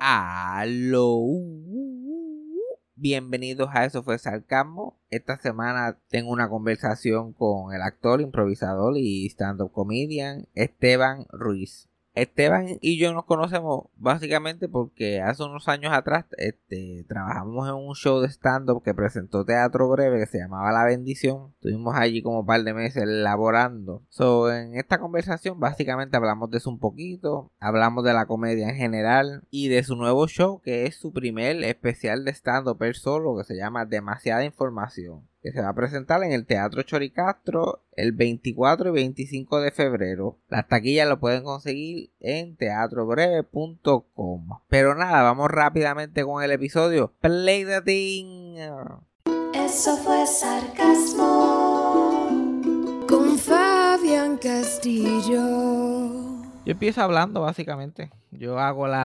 Aló. Bienvenidos a Eso fue Sarcasmo. Esta semana tengo una conversación con el actor, improvisador y stand-up comedian Esteban Ruiz. Esteban y yo nos conocemos básicamente porque hace unos años atrás este, trabajamos en un show de stand-up que presentó Teatro Breve que se llamaba La Bendición. Estuvimos allí como un par de meses elaborando. So, en esta conversación básicamente hablamos de eso un poquito, hablamos de la comedia en general y de su nuevo show que es su primer especial de stand-up per solo que se llama Demasiada Información que se va a presentar en el Teatro Choricastro el 24 y 25 de febrero. Las taquillas lo pueden conseguir en teatrobreve.com. Pero nada, vamos rápidamente con el episodio. Play the thing. Eso fue sarcasmo con Fabián Castillo. Yo empiezo hablando básicamente. Yo hago la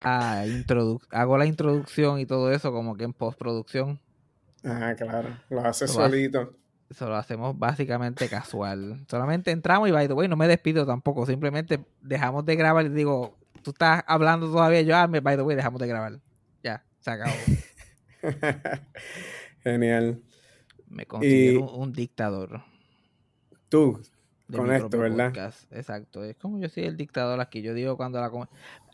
A hago la introducción y todo eso como que en postproducción. Ah, claro, lo hace Lo hace. solito. Eso lo hacemos básicamente casual. Solamente entramos y by the way, no me despido tampoco. Simplemente dejamos de grabar y digo, tú estás hablando todavía. Yo, ah, me- by the way, dejamos de grabar. Ya, se acabó. Genial. Me considero Y- un, dictador. Tú, con esto, ¿verdad? podcast. Exacto. Es como yo soy el dictador aquí. Yo digo cuando la...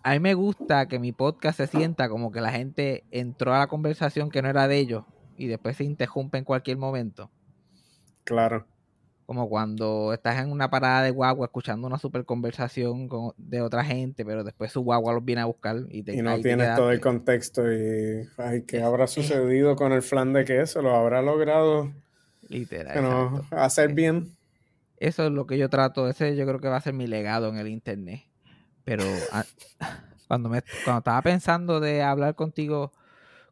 A mí me gusta que mi podcast se sienta como que la gente entró a la conversación que no era de ellos y después se interrumpe en cualquier momento. Claro. Como cuando estás en una parada de guagua escuchando una super conversación con- de otra gente, pero después su guagua los viene a buscar y te Y no te tienes todo el contexto y, ay, ¿qué habrá sucedido con el flan de queso? ¿Lo habrá logrado Literal. que no, exacto. hacer bien? Eso es lo que yo trato, ese yo creo que va a ser mi legado en el internet. Pero a- cuando me cuando estaba pensando de hablar contigo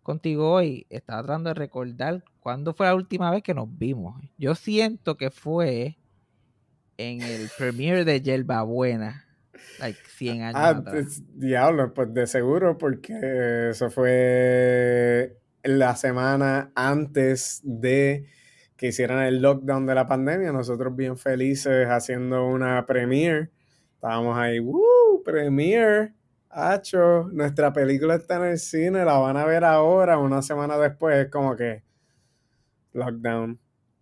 contigo hoy, estaba tratando de recordar cuándo fue la última vez que nos vimos. Yo siento que fue en el premiere de Yerba Buena, like 100 años Ah, atrás. pues, diablo, pues de seguro, porque eso fue la semana antes de que hicieran el lockdown de la pandemia. Nosotros bien felices haciendo una premiere. Estábamos ahí, ¡Woo! Premiere. Hacho, nuestra película está en el cine, la van a ver ahora, una semana después, es como que lockdown.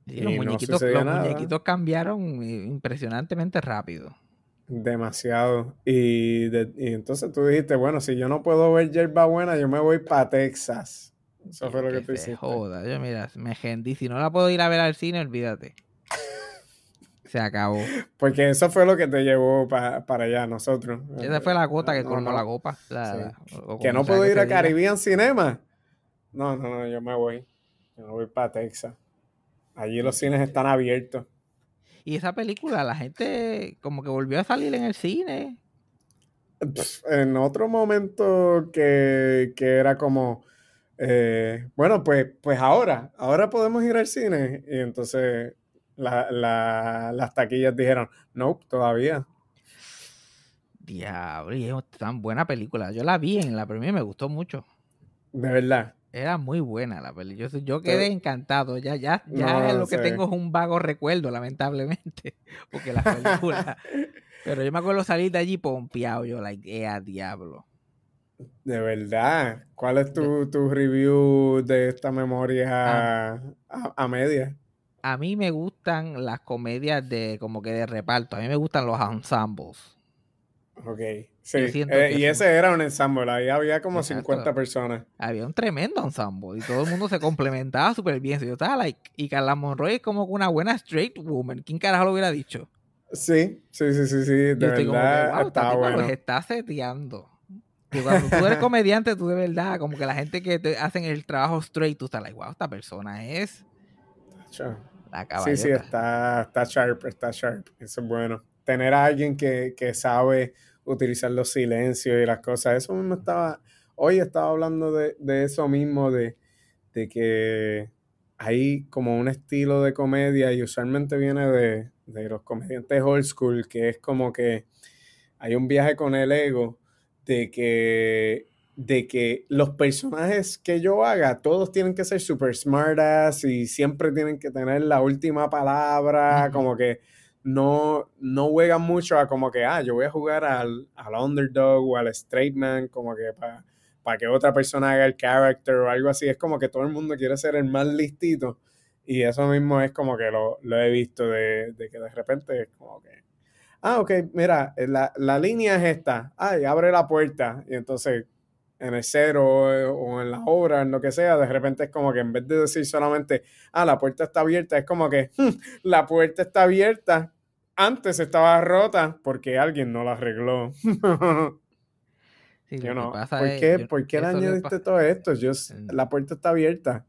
Sí, los no muñequitos, sucedió los muñequitos cambiaron impresionantemente rápido. Demasiado. Y, de- y entonces tú dijiste, bueno, si yo no puedo ver Yerba Buena, yo me voy para Texas. Eso fue lo que tú se hiciste. joda. Yo, mira, me gendí. Si no la puedo ir a ver al cine, olvídate. Se acabó. Porque eso fue lo que te llevó pa- para allá, nosotros. Esa fue la gota que No, colmó no. la copa. la- Sí. la- o Que no puedo ir a. Caribbean Cinema. No, no, no, yo me voy. Yo me voy para Texas. Allí los cines están abiertos. Y esa película, la gente como que volvió a salir en el cine. En otro momento que, que era como, eh, bueno, pues, pues ahora, ahora podemos ir al cine. Y entonces la- la- las taquillas dijeron, no, todavía. Diablo, y es tan buena película. Yo la vi en la premiere y me gustó mucho. De verdad. Era muy buena la película. Yo, yo quedé encantado. Ya, ya, ya No, lo que sí. tengo es un vago recuerdo, lamentablemente. Porque la película. Pero yo me acuerdo salir de allí pompeado. Yo, like, eh, a diablo. De verdad. ¿Cuál es tu, tu review de esta memoria a, a media? A mí me gustan las comedias de como que de reparto. A mí me gustan los ensembles. Ok. Sí. eh, y ese era un ensamble. Ahí había como Exacto. 50 personas. Había un tremendo ensemble y todo el mundo se complementaba súper bien. Yo estaba like, y Carla Monroy es como una buena straight woman. ¿Quién carajo lo hubiera dicho? Sí, sí, sí, sí, sí. De Yo estoy como que, verdad, wow, tipa bueno. los está seteando. Y cuando tú eres comediante, tú de verdad, como que la gente que te hacen el trabajo straight, tú estás like, wow, esta persona es Chao. La Sí, caballota. sí, está, está sharp, está sharp. Eso es bueno. Tener a alguien que, que sabe utilizar los silencios y las cosas, eso me estaba... hoy estaba hablando de, de eso mismo, de, de que hay como un estilo de comedia y usualmente viene de, de los comediantes old school, que es como que hay un viaje con el ego de que de que los personajes que yo haga, todos tienen que ser super smartas y siempre tienen que tener la última palabra, como que no, no juegan mucho a como que, ah, yo voy a jugar al, al underdog o al straight man, como que para que otra persona haga el character o algo así. Es como que todo el mundo quiere ser el más listito. Y eso mismo es como que lo, lo he visto de, de, que de repente es como que, ah, ok, mira, la, la línea es esta, ay, abre la puerta. Y entonces en el cero o en la obra, en lo que sea, de repente es como que en vez de decir solamente, ah, la puerta está abierta, es como que hmm, la puerta está abierta, antes estaba rota porque alguien no la arregló. yo no, ¿por qué, ¿por qué le añadiste todo esto? Yo, la puerta está abierta.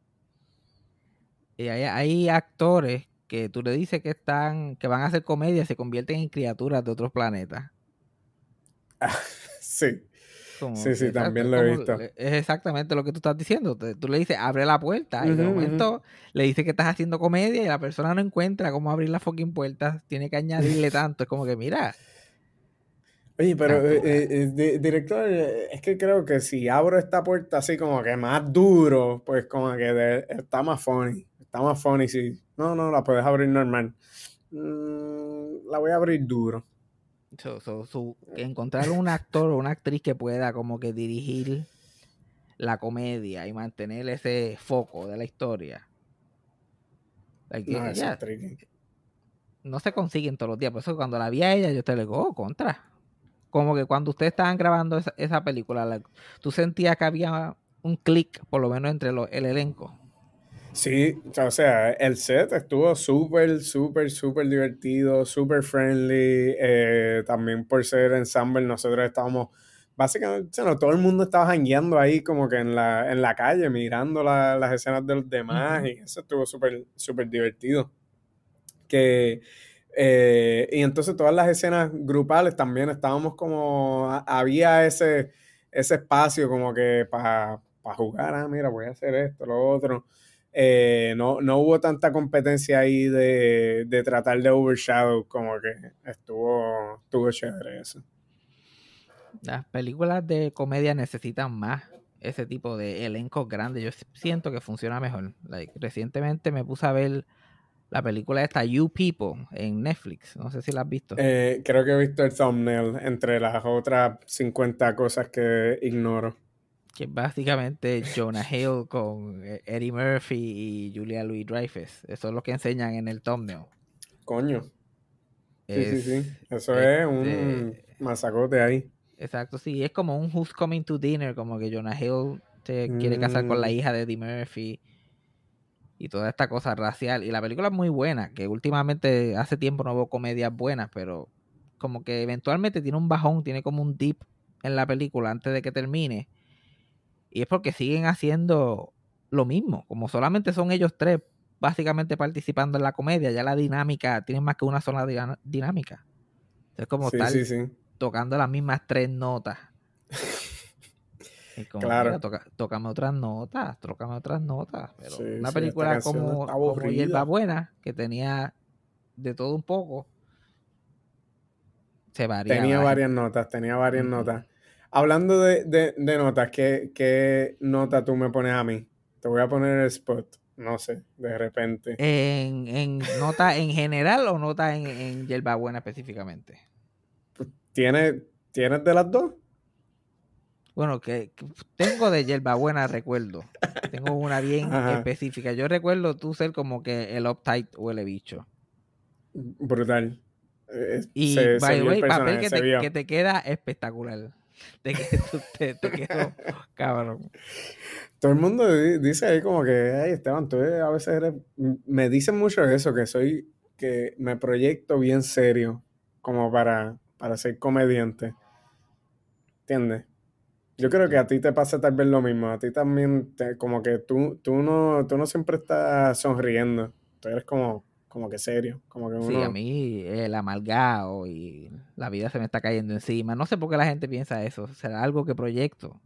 Y hay, hay, actores que tú le dices que están, que van a hacer comedia, se convierten en criaturas de otros planetas. sí sí, sí, también lo he visto. Es exactamente lo que tú estás diciendo. Tú le dices, abre la puerta. y de momento le dices que estás haciendo comedia y la persona no encuentra cómo abrir la fucking puerta. Tiene que añadirle tanto. Es como que, mira. Oye, pero eh, eh, director, es que creo que si abro esta puerta así como que más duro, pues como que está más funny. Está más funny si... No, no, la puedes abrir normal. Mm, la voy a abrir duro encontrar un actor o una actriz que pueda como que dirigir la comedia y mantener ese foco de la historia. no, se consiguen todos los días. Por eso cuando la vi a ella, yo te le digo, oh, contra. Como que cuando ustedes estaban grabando esa, película, tú sentías que había un clic, por lo menos entre el elenco. Sí, o sea, el set estuvo súper, súper, súper divertido, súper friendly. Eh, también por ser ensemble, nosotros estábamos, básicamente, todo el mundo estaba jangueando ahí como que en la, en la calle, mirando las escenas de los demás, y eso estuvo súper, súper divertido. Que, eh, y entonces todas las escenas grupales también estábamos como, había ese, ese espacio como que para jugar, ah, mira, voy a hacer esto, lo otro. Eh, no, no hubo tanta competencia ahí de, de, tratar de overshadow, como que estuvo, estuvo chévere eso. Las películas de comedia necesitan más ese tipo de elencos grandes. Yo siento que funciona mejor. recientemente me puse a ver la película esta You People en Netflix. No sé si la has visto. Eh, creo que he visto el thumbnail entre las otras 50 cosas que ignoro que básicamente Jonah Hill con eh, Eddie Murphy y Julia Louis Dreyfus. Eso es lo que enseñan en el thumbnail. Coño. Sí, sí, sí. Eso es un este, masacote ahí. Exacto, sí. Es como un Who's Coming to Dinner, como que Jonah Hill se quiere casar con la mm. hija de Eddie Murphy y toda esta cosa racial. Y la película es muy buena, que últimamente hace tiempo no veo comedias buenas, pero como que eventualmente tiene un bajón, tiene como un dip en la película antes de que termine y es porque siguen haciendo lo mismo. Como solamente son ellos tres básicamente participando en la comedia, ya la dinámica, tiene más que una sola dinámica. Es como estar tocando las mismas tres notas. Y como, claro. tocame otras notas, tocame otras notas. Pero una película como, como Hierba Buena, que tenía de todo un poco, se varía. Tenía varias notas, tenía varias notas. Hablando de, notas, ¿qué, nota tú me pones a mí? Te voy a poner el spot. No sé, de repente. ¿En, nota en general o nota en, en Yerba Buena específicamente? Pues, ¿Tienes, ¿Tienes de las dos? Bueno, que, tengo de Yerba Buena recuerdo. Tengo una bien específica. Yo recuerdo tú ser como que el uptight o el bicho. Brutal. y, by the way, papel que te queda espectacular de que tú te, quedó cabrón. Todo el mundo dice ahí como que, ay Esteban, tú a veces eres, me dicen mucho eso, que soy, que me proyecto bien serio como para, para ser comediante. ¿Entiendes? Yo creo que a ti te pasa tal vez lo mismo. A ti también, como que tú, tú, no, tú no siempre estás sonriendo. Tú eres como, como que serio. Como que Sí, a mí el amalgado y la vida se me está cayendo encima. No sé por qué la gente piensa eso. ¿Será algo que proyecto?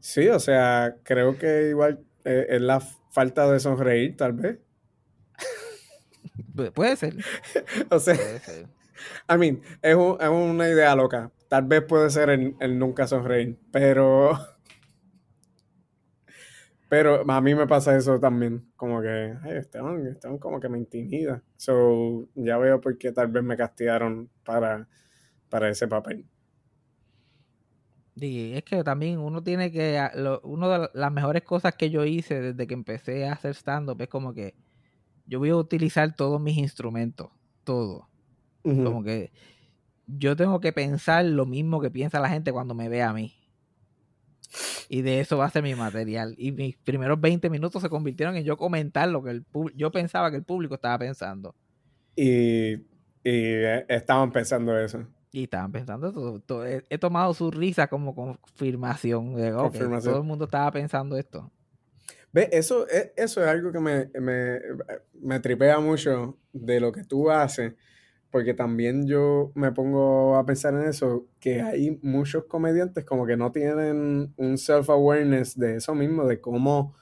Sí, o sea, creo que igual eh, es la falta de sonreír, tal vez. Pu- Puede ser. O sea, Puede ser. I mean, es, un- es una idea loca. Tal vez puede ser el, el nunca sonreír, pero. Pero a mí me pasa eso también. Como que, ay, Esteban, Esteban como que me intimida. So, ya veo por qué tal vez me castigaron para, para ese papel. Y es que también uno tiene que, a- lo- una de la- las mejores cosas que yo hice desde que empecé a hacer stand-up es como que yo voy a utilizar todos mis instrumentos, todo. Como que yo tengo que pensar lo mismo que piensa la gente cuando me ve a mí. Y de eso va a ser mi material. Y mis primeros 20 minutos se convirtieron en yo comentar lo que el yo pensaba que el público estaba pensando. Y, y eh, estaban pensando eso. Y estaban pensando, todo, todo- he, tomado su risa como confirmación de ok, Confirmación. todo el mundo estaba pensando esto. Ve, eso, e- eso es algo que me, me, me tripea mucho de lo que tú haces, porque también yo me pongo a pensar en eso, que hay muchos comediantes como que no tienen un self-awareness de eso mismo, de cómo,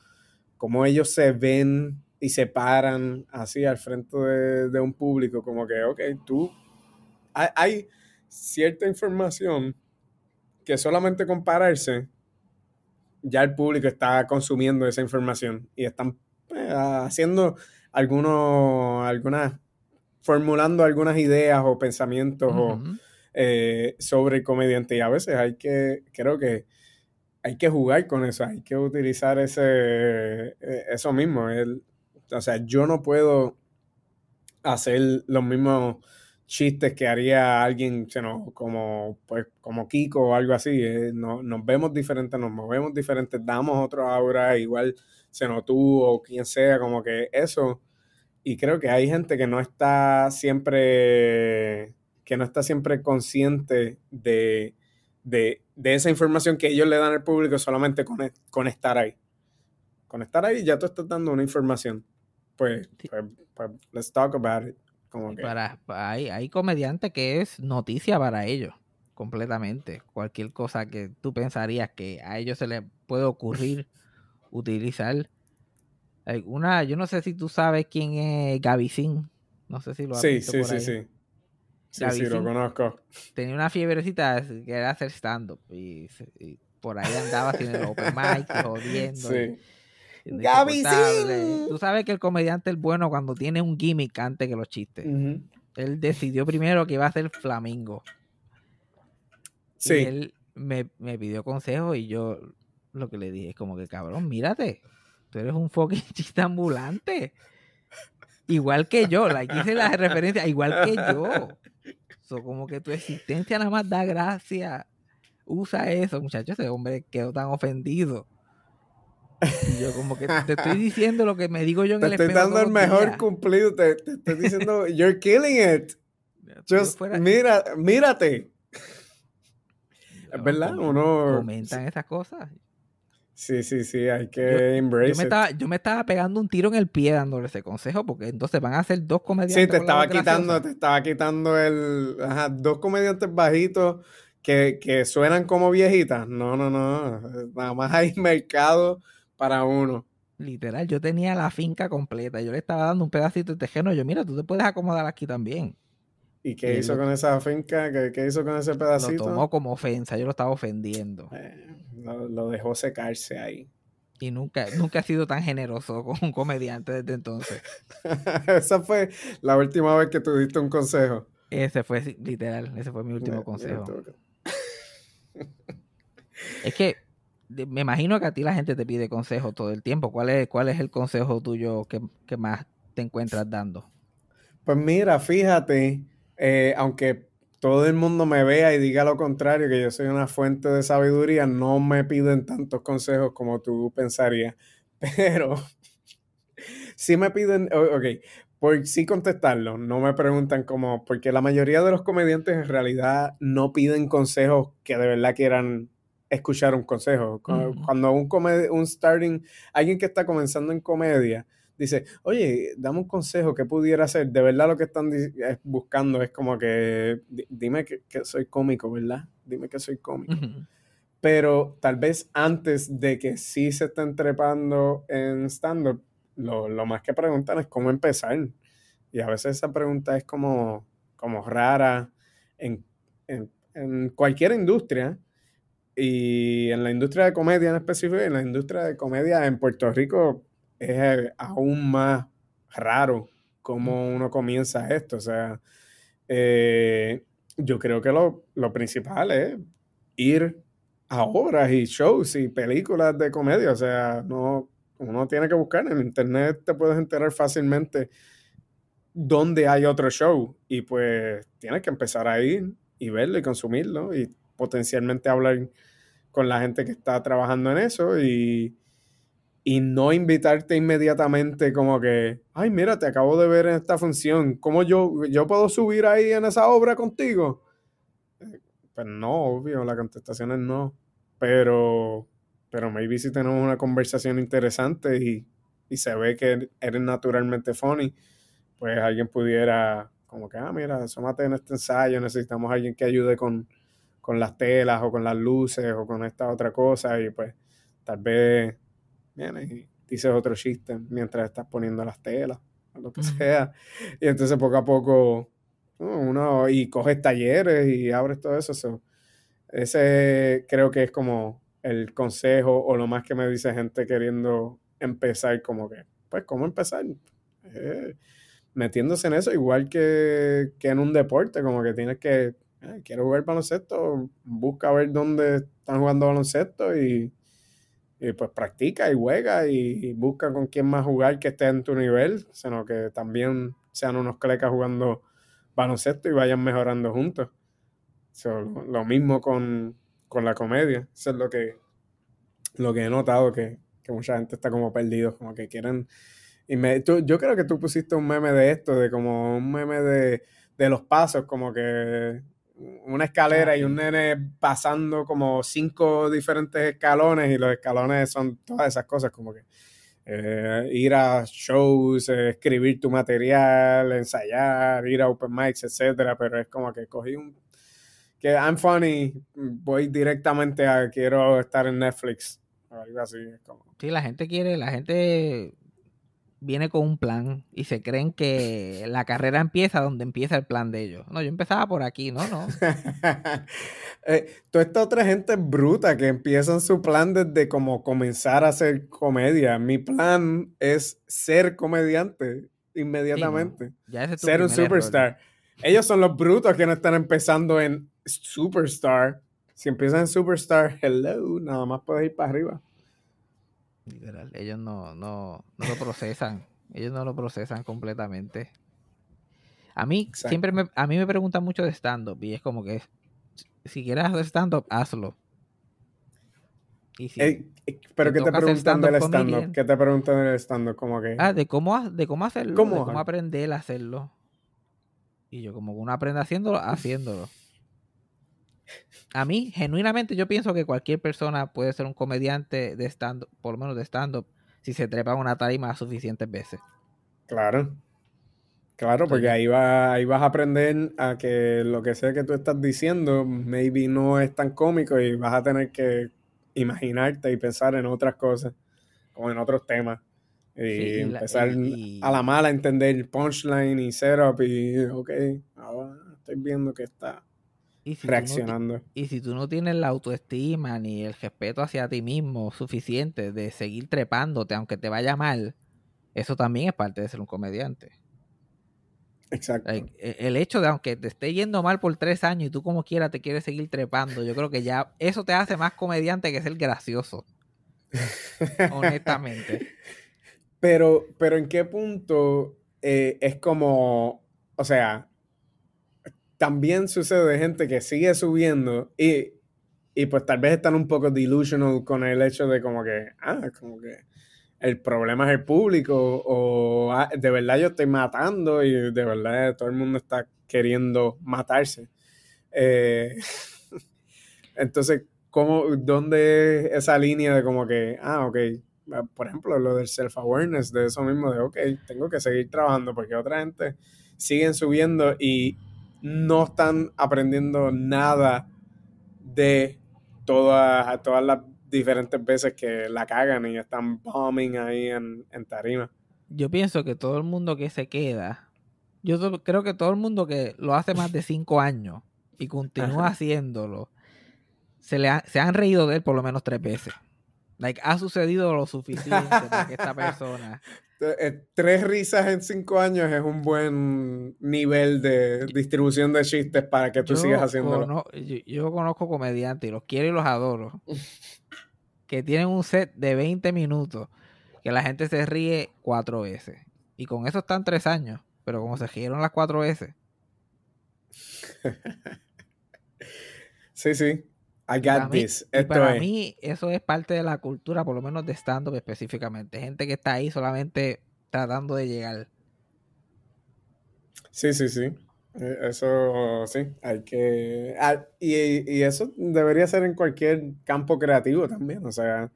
cómo ellos se ven y se paran así al frente de, de un público, como que, ok, tú, hay, hay cierta información que solamente compararse ya el público está consumiendo esa información y están eh, haciendo algunos, algunas, formulando algunas ideas o pensamientos o, eh, sobre el comediante. Y a veces hay que, creo que hay que jugar con eso, hay que utilizar ese, eh, eso mismo. El, o sea, yo no puedo hacer los mismos chistes que haría alguien know, como, pues, como Kiko o algo así. eh, no- nos vemos diferentes, nos movemos diferentes, damos otro aura, igual se no tú o quien sea, como que eso. Y creo que hay gente que no está siempre, que no está siempre consciente de, de, de esa información que ellos le dan al público solamente con, con estar ahí. Con estar ahí ya tú estás dando una información. Pues, pues, pues, let's talk about it. Como que, para, pa- hay, hay comediantes que es noticia para ellos, completamente. Cualquier cosa que tú pensarías que a ellos se les puede ocurrir utilizar. Alguna, yo no sé si tú sabes quién es Gavicín. No sé si lo has sí, visto sí, por sí, ahí. sí. Sí, lo conozco. Tenía una fiebrecita que era hacer stand-up. Y, por ahí andaba sin el open mic, jodiendo. y- Sí. Tú sabes que el comediante es bueno cuando tiene un gimmick antes que los chistes. Él decidió primero que iba a ser flamingo. Y Sí. él me, me pidió consejo y yo lo que le dije es como que, cabrón, mírate, tú eres un fucking chiste ambulante. Igual que yo, like, hice la referencia, igual que yo. So, como que tu existencia nada más da gracia. Usa eso, muchachos, ese hombre quedó tan ofendido. Y yo como que te estoy diciendo lo que me digo yo en Te el estoy espejo dando el todos los mejor cumplido. Te, te estoy diciendo, you're killing it. Just fuera- mira, mírate. Es verdad, uno- Comentan esas cosas. Sí, sí, sí, hay que Yo embrace me, it. estaba, yo me estaba pegando un tiro en el pie dándole ese consejo porque entonces van a ser dos comediantes. Sí, te estaba quitando, te estaba quitando el. Ajá, dos comediantes bajitos que, que suenan como viejitas. No, no, no. Nada más hay mercado para uno. Literal, yo tenía la finca completa. Yo le estaba dando un pedacito de tejeno. Yo, mira, tú te puedes acomodar aquí también. ¿Y qué Y hizo lo- con esa finca? ¿Qué, qué hizo con ese Lo pedacito? tomó como ofensa. Yo lo estaba ofendiendo. Eh, lo, lo dejó secarse ahí. Y nunca, nunca he sido tan generoso con un comediante desde entonces. Esa fue la última vez que tú diste un consejo. Ese fue literal. Ese fue mi último consejo. Es que me imagino que a ti la gente te pide consejos todo el tiempo. ¿Cuál es, cuál es el consejo tuyo que, que más te encuentras dando? Pues mira, fíjate, eh, aunque todo el mundo me vea y diga lo contrario, que yo soy una fuente de sabiduría, no me piden tantos consejos como tú pensarías. Pero sí me piden, ok, por sí contestarlo, no me preguntan cómo, porque la mayoría de los comediantes en realidad no piden consejos que de verdad quieran escuchar un consejo. Cu- Ujú. Cuando un, come- un starting, alguien que está comenzando en comedia, dice, oye, dame un consejo, ¿qué pudiera hacer? De verdad lo que están es- buscando es como que, di- dime que, que soy cómico, ¿verdad? Dime que soy cómico. Pero tal vez antes de que sí se estén trepando en stand-up, lo, lo, más que preguntan es cómo empezar. Y a veces esa pregunta es como, como rara en, en, en cualquier industria. Y en la industria de comedia en específico, en la industria de comedia en Puerto Rico es aún más raro cómo uno comienza esto. O sea, eh, yo creo que lo, lo, principal es ir a obras y shows y películas de comedia. O sea, no, uno tiene que buscar en internet, te puedes enterar fácilmente dónde hay otro show y pues tienes que empezar a ir y verlo y consumirlo y potencialmente hablar con la gente que está trabajando en eso y, y no invitarte inmediatamente como que, ay, mira, te acabo de ver en esta función, ¿cómo yo, yo puedo subir ahí en esa obra contigo? Pues no, obvio, la contestación es no, pero, pero maybe si tenemos una conversación interesante y, y se ve que eres naturalmente funny, pues alguien pudiera como que, ah, mira, sómate en este ensayo, necesitamos a alguien que ayude con, con las telas o con las luces o con esta otra cosa y pues tal vez vienes y dices otro chiste mientras estás poniendo las telas o lo que sea. Y entonces poco a poco uno y coges talleres y abres todo eso. ese creo que es como el consejo o lo más que me dice gente queriendo empezar como que, pues, ¿cómo empezar? Eh, metiéndose en eso, igual que, que en un deporte, como que tienes que quiero jugar baloncesto, busca ver dónde están jugando baloncesto y, pues practica y juega y, busca con quién más jugar que esté en tu nivel, sino que también sean unos clecas jugando baloncesto y vayan mejorando juntos. lo mismo con, la comedia. Eso es lo que, lo que he notado, que, mucha gente está como perdido, como que quieren... Y me, yo creo que tú pusiste un meme de esto, de como un meme de, de los pasos, como que una escalera y un nene pasando como cinco diferentes escalones y los escalones son todas esas cosas como que eh, ir a shows, eh, escribir tu material, ensayar, ir a open mics, etcétera, pero es como que cogí un que I'm funny, voy directamente a quiero estar en Netflix, algo así. Como... Sí, la gente quiere, la gente viene con un plan y se creen que la carrera empieza donde empieza el plan de ellos. No, yo empezaba por aquí, no, no. eh, toda esta otra gente bruta que empiezan su plan desde como comenzar a hacer comedia. Mi plan es ser comediante inmediatamente. ser un superstar. Ellos son los brutos que no están empezando en superstar. Si empiezan en superstar, hello, nada más puedes ir para arriba. Literal, ellos no, no, no lo procesan. ellos no lo procesan completamente. A mí siempre me, a mí me preguntan mucho de stand-up y es como que si quieres hacer stand-up, hazlo. Y si eh, pero ¿qué te preguntan del stand-up? ¿Qué te preguntan del stand-up? Como que... Ah, de cómo, de cómo hacerlo, ¿Cómo? de cómo aprender a hacerlo. Y yo como que uno aprende haciéndolo, haciéndolo. A mí, genuinamente, yo pienso que cualquier persona puede ser un comediante de stand por lo menos de stand-up, si se trepa una tarima suficientes veces. Claro. Claro, porque ahí, va, ahí vas a aprender a que lo que sea que tú estás diciendo, maybe no es tan cómico y vas a tener que imaginarte y pensar en otras cosas, como en otros temas. Y empezar a la mala a entender punchline y setup y, ok, ahora estoy viendo que está y si reaccionando. y si tú no tienes la autoestima ni el respeto hacia ti mismo suficiente de seguir trepándote aunque te vaya mal, eso también es parte de ser un comediante. Exacto. E, el hecho de aunque te esté yendo mal por tres años y tú como quiera te quieres seguir trepando, yo creo que ya eso te hace más comediante que ser gracioso. Honestamente. Pero, pero en qué punto eh, es como, o sea, también sucede de gente que sigue subiendo y, y pues tal vez están un poco delusional con el hecho de como que, ah, como que el problema es el público o ah, de verdad yo estoy matando y de verdad todo el mundo está queriendo matarse. Eh, entonces, ¿cómo, ¿dónde es esa línea de como que, ah, ok, por ejemplo, lo del self-awareness, de eso mismo, de, ok, tengo que seguir trabajando porque otra gente siguen subiendo y no están aprendiendo nada de todas, todas las diferentes veces que la cagan y están bombing ahí en, en tarima. Yo pienso que todo el mundo que se queda, yo creo que todo el mundo que lo hace más de cinco años y continúa haciéndolo, se, le ha- se han reído de él por lo menos tres veces. Like, ha sucedido lo suficiente para que esta persona... Eh, Tres risas en cinco años es un buen nivel de distribución de chistes para que tú Yo, sigas haciéndolo. cono- yo, yo conozco comediantes y los quiero y los adoro. que tienen un set de 20 minutos que la gente se ríe cuatro veces. Y con eso están tres años. Pero como se rieron las cuatro veces. Sí, sí. I para got mí, this. y Esto para es. mí eso es parte de la cultura, por lo menos de stand-up específicamente. Gente que está ahí solamente tratando de llegar. Sí, sí, sí. Eh, Eso sí, hay que... ah, y, y eso debería ser en cualquier campo creativo también, o sea,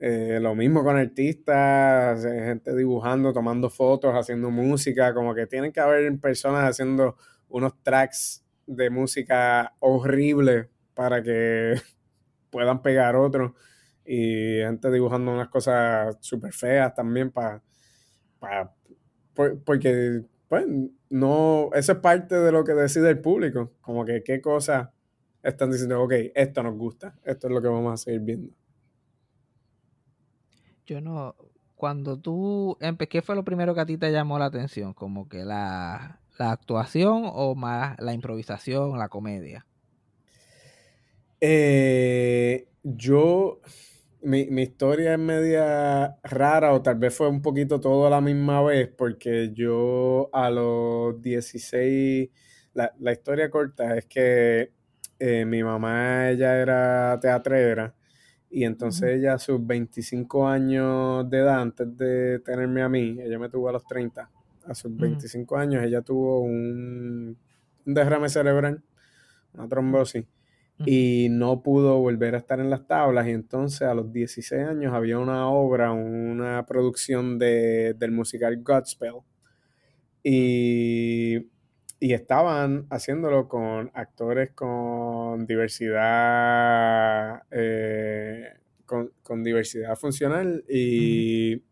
eh, lo mismo con artistas, eh, gente dibujando, tomando fotos, haciendo música, como que tienen que haber personas haciendo unos tracks de música horrible para que puedan pegar otros y gente dibujando unas cosas súper feas también para... porque pues no, eso es parte de lo que decide el público, como que qué cosas están diciendo, ok, esto nos gusta, esto es lo que vamos a seguir viendo. Yo no. Cuando tú. ¿Qué fue lo primero que a ti te llamó la atención? ¿Como que la, la actuación o más la improvisación, la comedia? Eh, yo, mi, mi historia es media rara o tal vez fue un poquito todo a la misma vez porque yo a los 16, la, la historia corta es que eh, mi mamá, ella era teatrera y entonces ella a sus 25 años de edad, antes de tenerme a mí, ella me tuvo a los 30, a sus Ujú. 25 años ella tuvo un, un derrame cerebral, una trombosis Ujú. y no pudo volver a estar en las tablas. Y entonces a los 16 años había una obra, una producción de, del musical Godspell y, y estaban haciéndolo con actores con diversidad eh, con, con diversidad funcional y,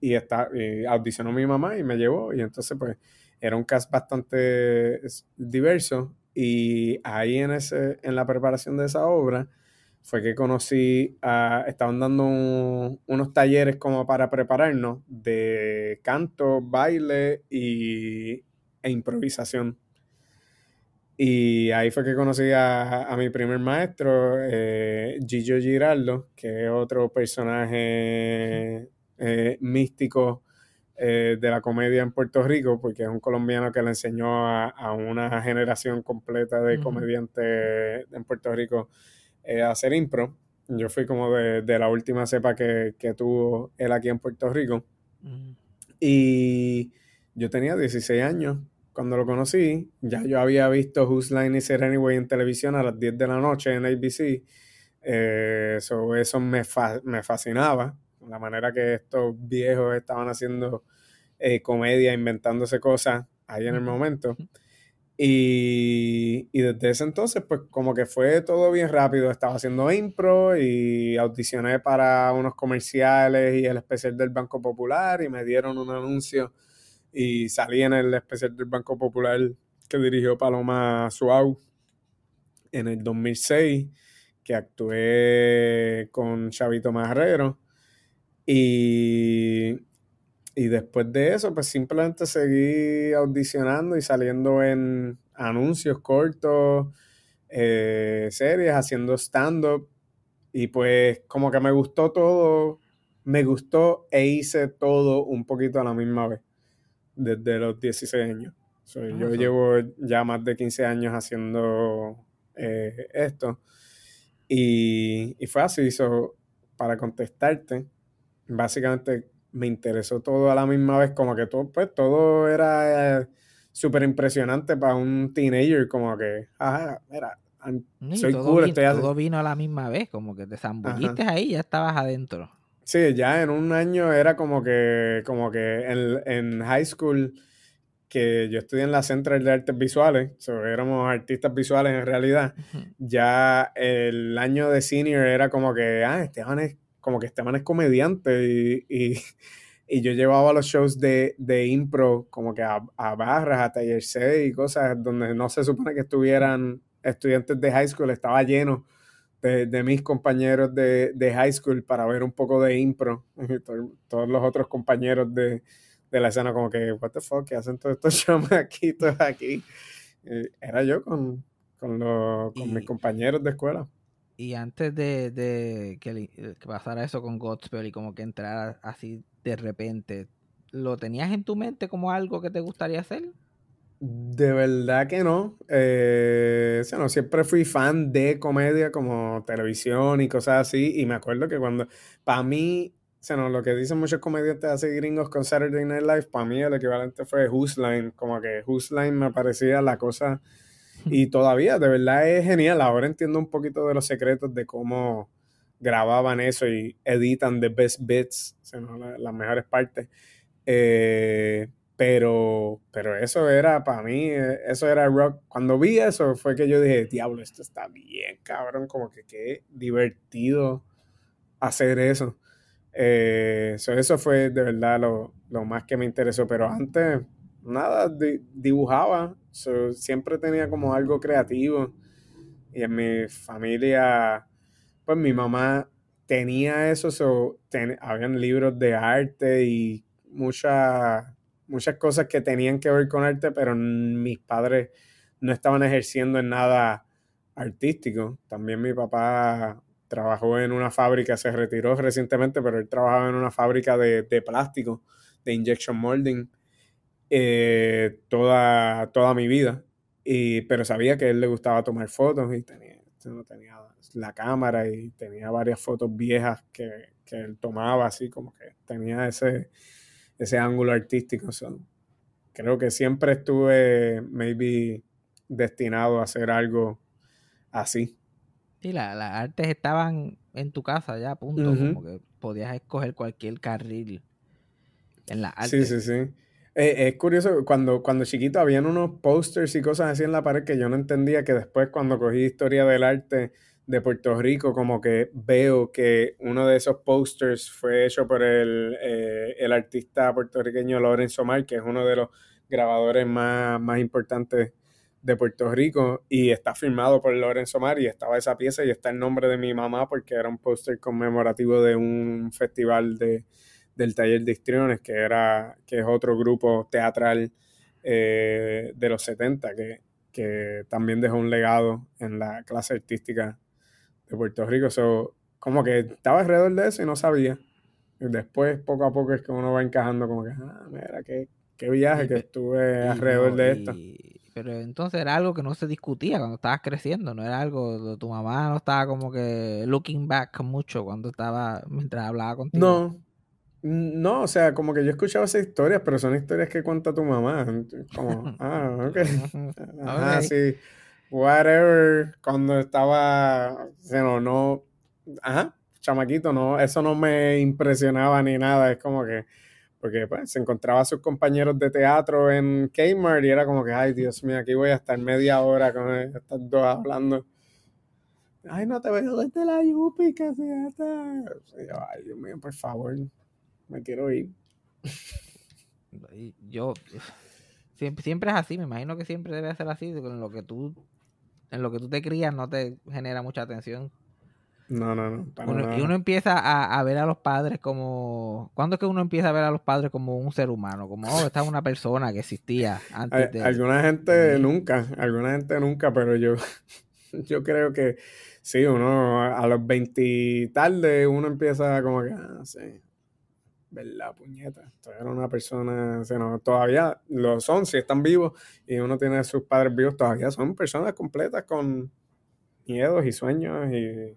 y, está, y audicionó mi mamá y me llevó. Y entonces pues era un cast bastante diverso y ahí en, ese, en la preparación de esa obra fue que conocí a, estaban dando un- unos talleres como para prepararnos de canto, baile y, e improvisación. Y ahí fue que conocí a, a mi primer maestro, eh, Gillo Giraldo, que es otro personaje eh, místico eh, de la comedia en Puerto Rico, porque es un colombiano que le enseñó a, a una generación completa de comediantes en Puerto Rico eh, a hacer impro. Yo fui como de, de la última cepa que, que tuvo él aquí en Puerto Rico. Ujú. Y yo tenía 16 años cuando lo conocí. Ya yo había visto Whose Line Is It Anyway en televisión a las 10 de la noche en ABC. Eh, so, eso me, fa- me fascinaba. La manera que estos viejos estaban haciendo eh, comedia, inventándose cosas ahí en el momento. Y, y desde ese entonces, pues como que fue todo bien rápido. Estaba haciendo impro y audicioné para unos comerciales y el especial del Banco Popular y me dieron un anuncio y salí en el especial del Banco Popular que dirigió Paloma Suau en el 2006, que actué con Chavito Marrero. Y, y después de eso, pues simplemente seguí audicionando y saliendo en anuncios cortos, eh, series, haciendo stand-up. Y pues como que me gustó todo, me gustó e hice todo un poquito a la misma vez, desde los 16 años. So, Ah, yo llevo ya más de 15 años haciendo eh, esto. Y, y fue así, so, para contestarte, básicamente me interesó todo a la misma vez, como que todo, pues todo era eh, súper impresionante para un teenager, como que, ajá, mira, No, soy todo, cool, vi- estoy todo vino a la misma vez, como que te zambulliste ahí y ya estabas adentro. Sí, ya en un año era como que, como que en, en high school que yo estudié en la Central de Artes Visuales, so, éramos artistas visuales en realidad, ya el año de senior era como que, ah, Esteban es, como que Esteban es comediante y, y, y yo llevaba los shows de, de impro como que a, a barras, a taller C y cosas donde no se supone que estuvieran estudiantes de high school, estaba lleno de, de mis compañeros de, de, high school para ver un poco de impro. Todos los otros compañeros de, de, la escena como que, what the fuck, ¿qué hacen todos estos shows aquí, todos aquí? Era yo con, con, los, con mis compañeros de escuela. Y antes de, de que, que, pasara eso con Godspell y como que entrara así de repente, ¿lo tenías en tu mente como algo que te gustaría hacer? De verdad que no. Eh, o sea, no. Siempre fui fan de comedia como televisión y cosas así. Y me acuerdo que cuando, para mí, o sea, no, lo que dicen muchos comediantes así gringos con Saturday Night Live, para mí el equivalente fue Who's Line. Como que Who's Line me parecía la cosa. Y todavía, de verdad es genial. Ahora entiendo un poquito de los secretos de cómo grababan eso y editan the best bits, o sea, ¿no? las, las mejores partes. Eh, pero, pero eso era para mí, eso era rock. Cuando vi eso fue que yo dije, diablo, esto está bien, cabrón, como que qué divertido hacer eso. Eh, so eso fue de verdad lo, lo, más que me interesó, pero antes nada, di, dibujaba, so, siempre tenía como algo creativo. Y en mi familia, pues mi mamá tenía eso, so, habían libros de arte y mucha muchas cosas que tenían que ver con arte, pero mis padres no estaban ejerciendo en nada artístico. También mi papá trabajó en una fábrica, se retiró recientemente, pero él trabajaba en una fábrica de, de plástico, de injection molding, eh, toda, toda mi vida. Y, pero sabía que a él le gustaba tomar fotos y tenía, tenía la cámara y tenía varias fotos viejas que, que él tomaba, así como que tenía ese, ese ángulo artístico. So, creo que siempre estuve, maybe, destinado a hacer algo así. Sí, las la artes estaban en tu casa ya, punto. Uh -huh. Como que podías escoger cualquier carril en la arte. Sí, sí, sí. Eh, es curioso, cuando, cuando chiquito habían unos posters y cosas así en la pared que yo no entendía, que después cuando cogí historia del arte de Puerto Rico, como que veo que uno de esos posters fue hecho por el, eh, el artista puertorriqueño Lorenzo Mar, que es uno de los grabadores más, más importantes de Puerto Rico, y está firmado por Lorenzo Mar, y estaba esa pieza, y está el nombre de mi mamá, porque era un póster conmemorativo de un festival de, del taller de histriones, que, era, que es otro grupo teatral eh, de los 70, que, que también dejó un legado en la clase artística de Puerto Rico. So, como que estaba alrededor de eso y no sabía. Y después, poco a poco, es que uno va encajando como que, ah, mira, qué, qué viaje que estuve y alrededor de esto. Pero entonces era algo que no se discutía cuando estabas creciendo, no era algo, tu mamá no estaba como que looking back mucho cuando estaba, mientras hablaba contigo. No, no, o sea, como que yo escuchaba esas historias, pero son historias que cuenta tu mamá. Como, ah, ok. Ah, okay. sí whatever, cuando estaba, no, no, ajá, chamaquito, no, eso no me impresionaba ni nada, es como que, porque pues se encontraba a sus compañeros de teatro en Kmart y era como que, ay, Dios mío, aquí voy a estar media hora con estas dos hablando. Ay, no te veo desde la Yupi, que se está. Ay, Dios mío, por favor, me quiero ir. Yo, siempre, siempre es así, me imagino que siempre debe ser así, con lo que tú en lo que tú te crías no te genera mucha atención. No, no, no. Uno, y uno empieza a, a, ver a los padres como. ¿Cuándo es que uno empieza a ver a los padres como un ser humano? Como, oh, esta es una persona que existía antes de. Alguna gente nunca, alguna gente nunca, pero yo, yo creo que sí, uno a los 20 tarde uno empieza como que, ah, sí, ¿verdad, puñeta? Esto era una persona, o sea, no, todavía lo son, si están vivos y uno tiene a sus padres vivos, todavía son personas completas con miedos y sueños y,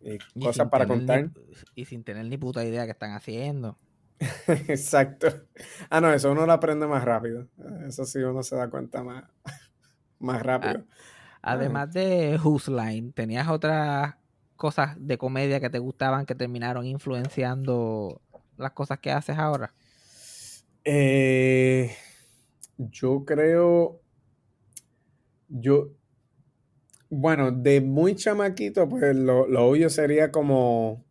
y, y cosas para contar. Ni, y sin tener ni puta idea que están haciendo. Exacto. Ah, no, eso uno lo aprende más rápido. Eso sí uno se da cuenta más, más rápido. Además de Who's Line, ¿tenías otras cosas de comedia que te gustaban que terminaron influenciando las cosas que haces ahora? Eh, yo creo, yo, bueno, de muy chamaquito, pues lo, lo obvio sería como,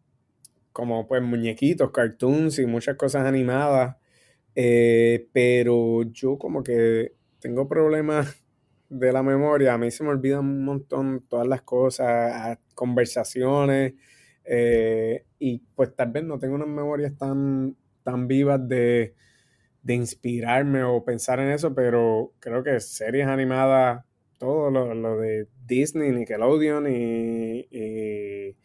como pues muñequitos, cartoons y muchas cosas animadas. Eh, pero yo como que tengo problemas de la memoria. A mí se me olvidan un montón todas las cosas, conversaciones. Eh, y pues tal vez no tengo unas memorias tan, tan vivas de, de inspirarme o pensar en eso, pero creo que series animadas, todo lo, de Disney, Nickelodeon y, y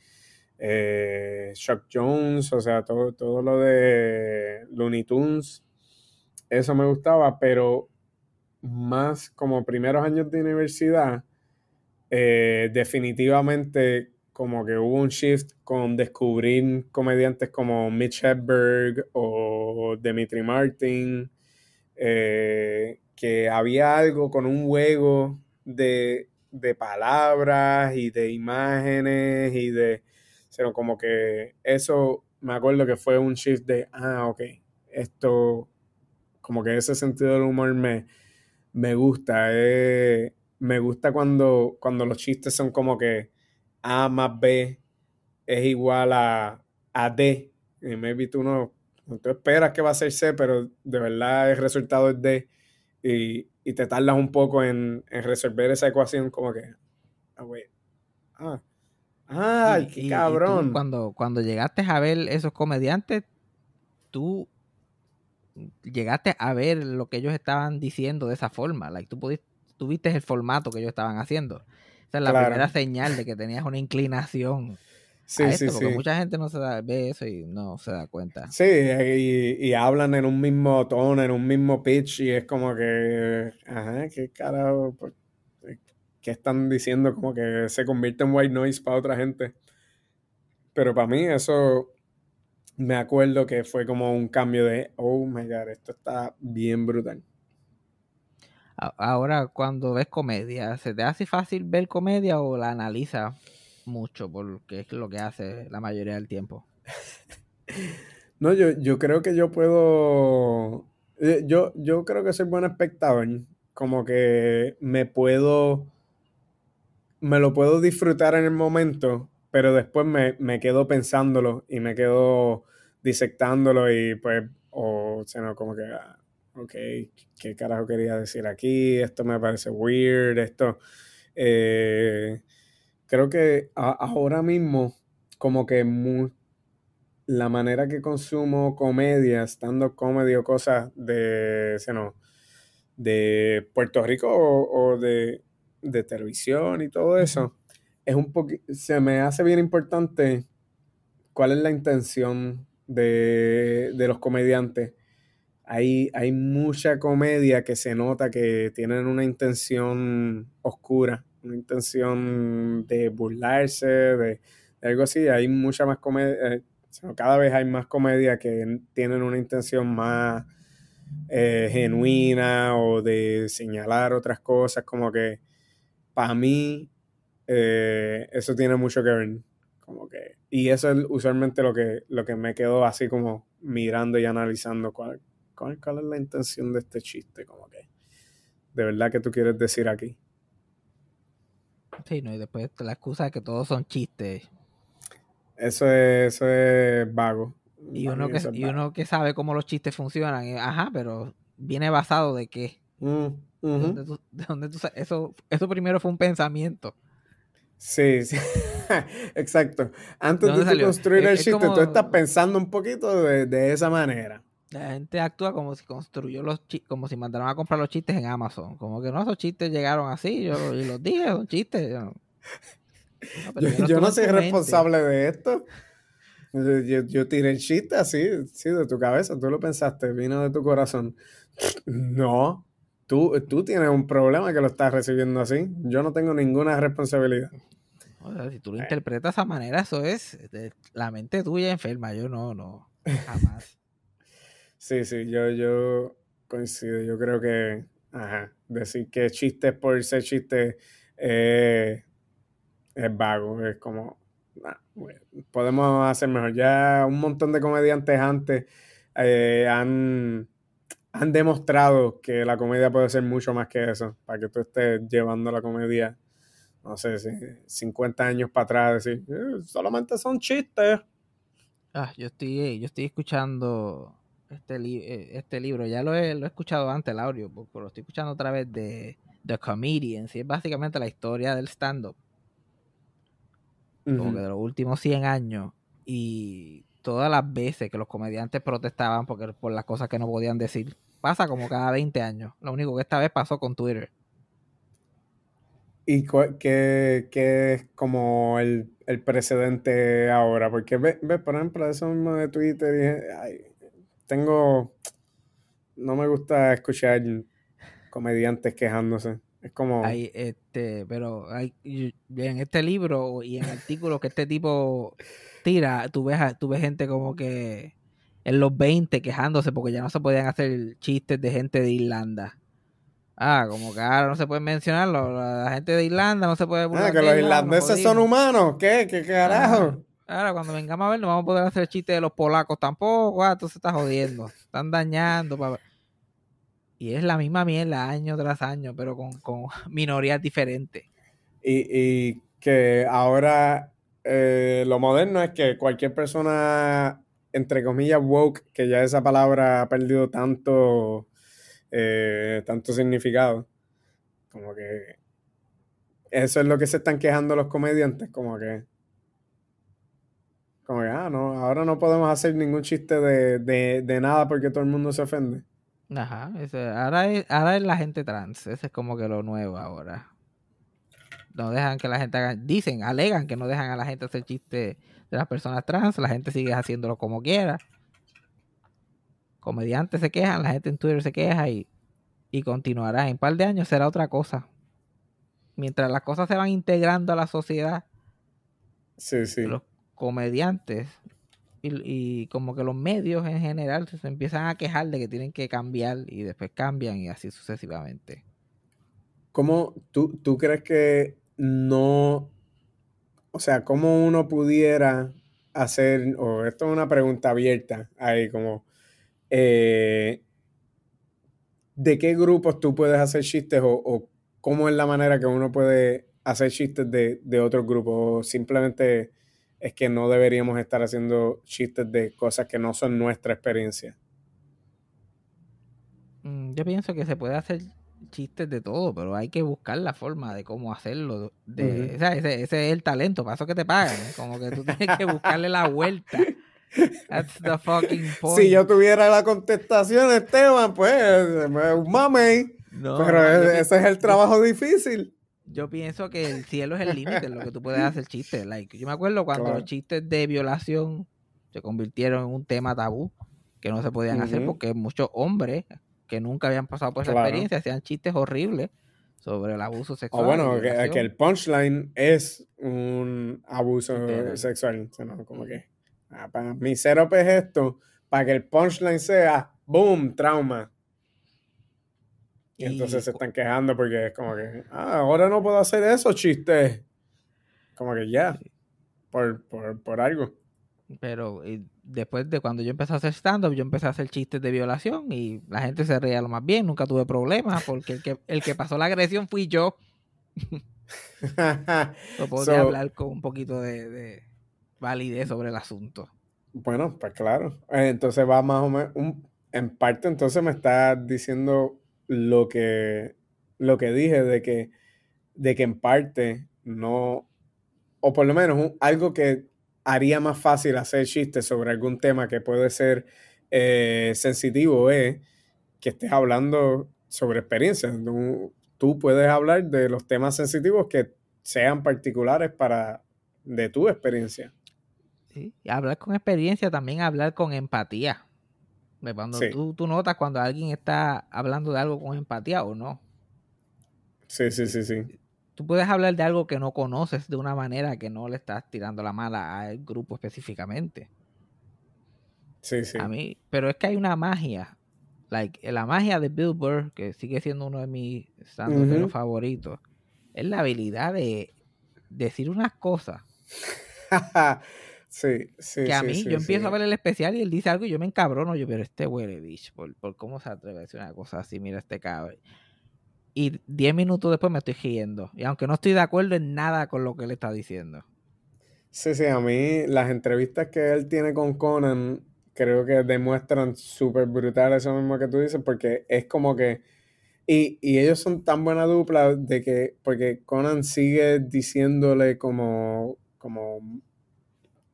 eh, Shock Jones, o sea, todo, todo lo de Looney Tunes, eso me gustaba, pero más como primeros años de universidad, eh, definitivamente como que hubo un shift con descubrir comediantes como Mitch Hedberg o Dimitri Martin, eh, que había algo con un juego de, de, palabras y de imágenes y de, sino como que eso me acuerdo que fue un shift de, ah, ok, esto, como que ese sentido del humor me, me gusta, eh, me gusta cuando, cuando los chistes son como que A más B es igual a, a D. Y maybe tú no, tú esperas que va a ser C, pero de verdad el resultado es D. Y, y te tardas un poco en, en, resolver esa ecuación como que, ah, güey, ah, ay, qué cabrón. cuando, cuando llegaste a ver esos comediantes, tú llegaste a ver lo que ellos estaban diciendo de esa forma. Like, tú, pudiste, viste el formato que ellos estaban haciendo. Esa es la primera señal de que tenías una inclinación. Sí, sí, porque mucha gente no se da, ve eso y no se da cuenta. Sí, y, hablan en un mismo tono, en un mismo pitch, y es como que, ajá, qué carajo, pues, ¿qué están diciendo? Como que se convierte en white noise para otra gente. Pero para mí eso me acuerdo que fue como un cambio de, oh my god, esto está bien brutal. Ahora, cuando ves comedia, ¿se te hace fácil ver comedia o la analiza mucho? Porque es lo que hace la mayoría del tiempo. no, yo, yo creo que yo puedo. Eh, yo, yo creo que soy buen espectador. Como que me puedo. Me lo puedo disfrutar en el momento, pero después me, me quedo pensándolo y me quedo disectándolo y pues, o sea, como que, ah, ok, ¿qué carajo quería decir aquí? Esto me parece weird, esto... Eh, creo que ahora mismo, como que la manera que consumo comedia, estando comedy o cosas de, no, de Puerto Rico o, de, de, televisión y todo eso, es un se me hace bien importante cuál es la intención de, los comediantes. Hay, hay mucha comedia que se nota que tienen una intención oscura, una intención de burlarse, de, algo así. Hay mucha más comedia, eh, cada vez hay más comedia que tienen una intención más eh, genuina o de señalar otras cosas, como que para mí eh, eso tiene mucho que ver. Como que, y eso es usualmente lo que, lo que me quedo así como mirando y analizando cuál, cuál, es la intención de este chiste, como que de verdad que tú quieres decir aquí. Sí, no, y después la excusa de que todos son chistes. Eso es, eso es vago. Y uno, que, y uno que sabe cómo los chistes funcionan, eh, ajá, pero viene basado de qué. Mm, ¿De, dónde tú, eso, eso primero fue un pensamiento. Sí, sí. Exacto. Antes de construir el chiste, tú estás pensando un poquito de, esa manera. La gente actúa como si construyó los chistes, como si mandaron a comprar los chistes en Amazon. Como que no, esos chistes llegaron así, yo y los dije, son chistes. Yo no, soy responsable de esto. Yo, yo, tiré el chiste así, sí, de tu cabeza, tú lo pensaste, vino de tu corazón. No, tú, tú tienes un problema que lo estás recibiendo así. Yo no tengo ninguna responsabilidad si tú lo eh. interpretas de esa manera, eso es la mente tuya enferma. Yo no, no, jamás. Sí, sí, yo, yo coincido. Yo creo que, ajá, decir que chistes por ser chiste eh, es vago. Es como, podemos hacer mejor. Ya un montón de comediantes antes eh, han, han demostrado que la comedia puede ser mucho más que eso, para que tú estés llevando la comedia, no sé, si 50 años para atrás, decir, "Eh, solamente son chistes. Ah, yo estoy, yo estoy escuchando este, li- eh, este libro, ya lo he, lo he escuchado antes, el audio, porque lo estoy escuchando otra vez de The Comedians, y es básicamente la historia del stand-up, como que de los últimos 100 años, y todas las veces que los comediantes protestaban porque, por las cosas que no podían decir, pasa como cada 20 años, lo único que esta vez pasó con Twitter. ¿Y qué, qué es como el, el precedente ahora? Porque ve, ve, por ejemplo, eso mismo de Twitter, dije, ay, tengo, no me gusta escuchar comediantes quejándose. Es como, Hay, este, pero hay, en este libro y en artículos que este tipo tira, tú ves, tú ves gente como que en los 20 quejándose porque ya no se podían hacer chistes de gente de Irlanda. Ah, como que ahora no se puede mencionarlo, la, gente de Irlanda no se puede ah, que los irlandeses son jodimos". humanos, ¿qué? ¿Qué carajo? Ahora cuando vengamos a ver no vamos a poder hacer chistes de los polacos tampoco, ah, tú se está jodiendo, están dañando. Y es la misma mierda año tras año, pero con, con minorías diferentes. Y, y que ahora eh, lo moderno es que cualquier persona, entre comillas, woke, que ya esa palabra ha perdido tanto, eh, tanto significado, como que eso es lo que se están quejando los comediantes, como que, como que, ah, no, ahora no podemos hacer ningún chiste de, de, de nada porque todo el mundo se ofende. Ajá, ese- ahora, es, ahora es la gente trans, ese es como que lo nuevo ahora. No dejan que la gente haga, dicen, alegan que no dejan a la gente hacer chistes de las personas trans, la gente sigue haciéndolo como quiera. Comediantes se quejan, la gente en Twitter se queja y, y continuará. En un par de años será otra cosa. Mientras las cosas se van integrando a la sociedad, Sí, sí. los comediantes y, como que los medios en general se empiezan a quejar de que tienen que cambiar y después cambian y así sucesivamente. ¿Cómo tú, tú crees que no, o sea, cómo uno pudiera hacer, o esto es una pregunta abierta ahí, como, eh, ¿de qué grupos tú puedes hacer chistes o, o cómo es la manera que uno puede hacer chistes de, de otros grupos? O simplemente es que no deberíamos estar haciendo chistes de cosas que no son nuestra experiencia. Mm, Yo pienso que se puede hacer chistes de todo, pero hay que buscar la forma de cómo hacerlo. De, o sea, ese, ese es el talento, para eso que te pagan. Como que tú tienes que buscarle la vuelta. That's the fucking point. Si yo tuviera la contestación, Esteban, pues, un mamey. No, Pero no, yo pi- ese es el trabajo difícil. Yo pienso que el cielo es el límite en lo que tú puedes hacer chistes. Like, yo me acuerdo cuando Claro. los chistes de violación se convirtieron en un tema tabú que no se podían hacer porque muchos hombres que nunca habían pasado por esa Claro. experiencia hacían chistes horribles sobre el abuso O sexual. bueno, y que, el punchline es un abuso sexual. O sea, no, como que, ah, para mi setup es esto, para que el punchline sea, boom, trauma. Y, entonces se están quejando porque es como que, ah, ahora no puedo hacer esos chistes. Como que ya, por, por, por algo. Pero después de cuando yo empecé a hacer stand-up, yo empecé a hacer chistes de violación y la gente se reía lo más bien, nunca tuve problemas porque el que, el que pasó la agresión fui yo. Yo podía So- hablar con un poquito de, de validez sobre el asunto. Bueno, pues claro. Eh, Entonces va más o menos, un- en parte entonces me está diciendo lo que, lo que dije de que, de que en parte no, o por lo menos algo que haría más fácil hacer chistes sobre algún tema que puede ser eh, sensitivo es que estés hablando sobre experiencias. Tú, tú puedes hablar de los temas sensitivos que sean particulares para de tu experiencia. ¿sí? Y hablar con experiencia, también hablar con empatía. Cuando Sí. tú, tú notas cuando alguien está hablando de algo con empatía o no. Sí, sí, sí, sí. Tú puedes hablar de algo que no conoces de una manera que no le estás tirando la mala al grupo específicamente. Sí, sí. A mí, pero es que hay una magia. Like, la magia de Bill Burr, que sigue siendo uno de mis Ujú. favoritos, es la habilidad de decir unas cosas Sí, sí. Que a mí, sí, yo empiezo sí. a ver el especial y él dice algo y yo me encabrono. Yo, pero este huele bicho, por, por cómo se atreve a decir una cosa así, mira este cabrón. Y 10 minutos después me estoy riendo. Y aunque no estoy de acuerdo en nada con lo que él está diciendo. Sí, sí, a mí las entrevistas que él tiene con Conan creo que demuestran súper brutal eso mismo que tú dices, porque es como que, y, y ellos son tan buena dupla de que, porque Conan sigue diciéndole como, como,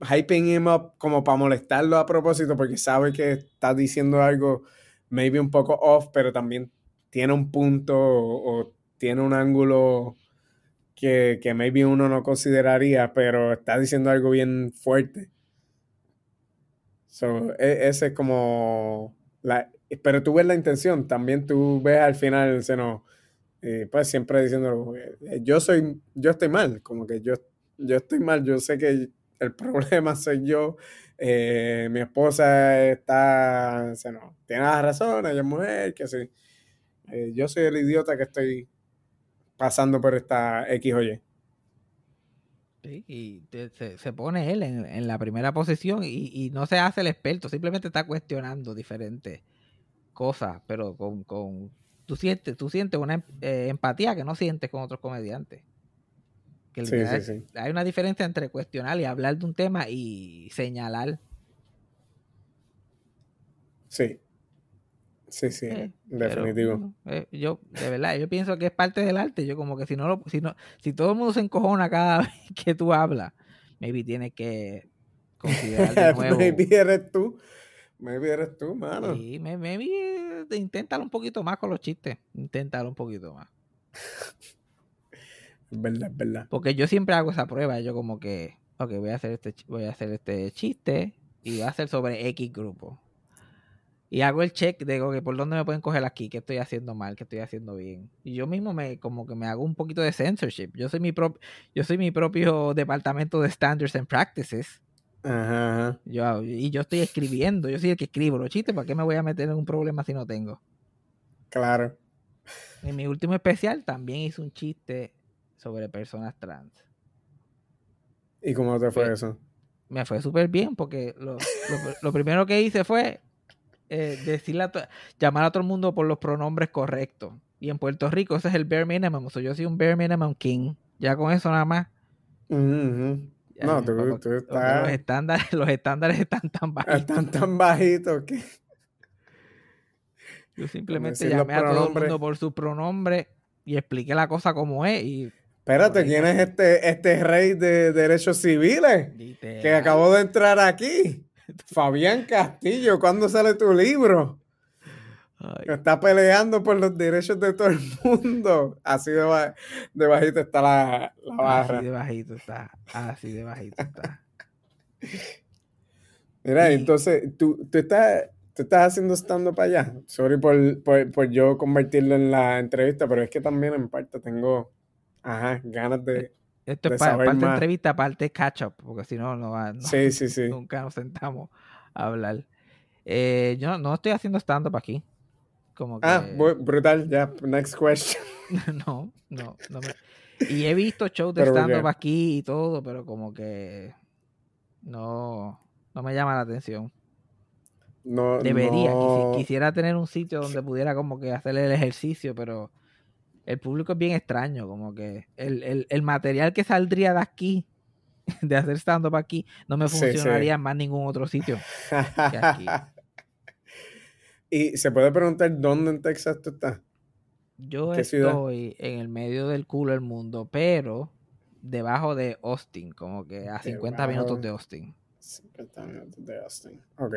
hyping him up como para molestarlo a propósito, porque sabe que está diciendo algo maybe un poco off, pero también tiene un punto o, o tiene un ángulo que, que maybe uno no consideraría, pero está diciendo algo bien fuerte. So, e- ese es como la, pero tú ves la intención, también tú ves al final, o no, eh, pues siempre diciendo, eh, yo soy, yo estoy mal, como que yo, yo estoy mal, yo sé que el problema soy yo, eh, mi esposa está, o sea, no, tiene la razón, ella es mujer, que sí, eh, yo soy el idiota que estoy pasando por esta X o Y. Sí, y se, se pone él en, en la primera posición y, y no se hace el experto, simplemente está cuestionando diferentes cosas, pero con, con tú sientes, tú sientes una em- eh, empatía que no sientes con otros comediantes. Que Sí, sí, sí. Hay una diferencia entre cuestionar y hablar de un tema y señalar. Sí. Sí, sí, Eh, definitivo. eh, yo, de verdad, yo pienso que es parte del arte. Yo como que si no lo, si no, si todo el mundo se encojona cada vez que tú hablas, maybe tienes que considerar de nuevo. Maybe eres tú. Maybe eres tú, mano. Sí, me- maybe eh, inténtalo un poquito más con los chistes. Inténtalo un poquito más. Es verdad, es verdad. Porque yo siempre hago esa prueba. Yo como que, ok, voy a hacer este, voy a hacer este chiste y va a ser sobre X grupo. Y hago el check de que por dónde me pueden coger aquí, qué estoy haciendo mal, qué estoy haciendo bien. Y yo mismo me como que me hago un poquito de censorship. Yo soy mi prop, yo soy mi propio departamento de standards and practices. Ajá, ajá. Yo, y yo estoy escribiendo, yo soy el que escribo los chistes, ¿para qué me voy a meter en un problema si no tengo? Claro. En mi último especial también hice un chiste sobre personas trans. ¿Y cómo te fue Pues, eso? Me fue súper bien porque lo, lo- lo primero que hice fue eh, decirle a llamar a todo el mundo por los pronombres correctos. Y en Puerto Rico ese es el bare minimum. So, yo soy un bare minimum king. Ya con eso nada más. Ya, No, tú, porque Los estás, estándares, los estándares están tan bajos. están tan bajitos que... Yo simplemente llamé a todo el mundo por su pronombre y expliqué la cosa como es. Y Espérate, ¿quién es este, este rey de derechos civiles que acabó de entrar aquí? Fabián Castillo, ¿cuándo sale tu libro? ay, Está peleando por los derechos de todo el mundo. Así de, ba- de bajito está la, la barra. así de bajito está. Así de bajito está. Mira, Y- entonces, ¿tú, tú, estás, tú estás haciendo stand para allá. Sorry por, por, por yo convertirlo en la entrevista, pero es que también en parte tengo ajá, ganas de... Esto de es pa- saber parte más. entrevista, parte catch up, porque si no, no va. no- Sí, sí, sí. Nunca nos sentamos a hablar. Eh, yo no estoy haciendo stand-up aquí. Como que. Ah, brutal, ya, next question. no, no, no me- Y he visto shows de stand-up aquí y todo, pero como que. No, no me llama la atención. No, Debería. quisi- quisiera tener un sitio donde pudiera como que hacer el ejercicio, pero el público es bien extraño. Como que el, el- el material que saldría de aquí, de hacer stand-up aquí, no me Sí, sí. funcionaría en más ningún otro sitio. aquí. y se puede preguntar dónde en Texas tú estás. Yo estoy en el medio del culo del mundo, pero debajo de Austin, como que a 50 Debajo minutos de- Austin. 50 minutos de Austin. Ok.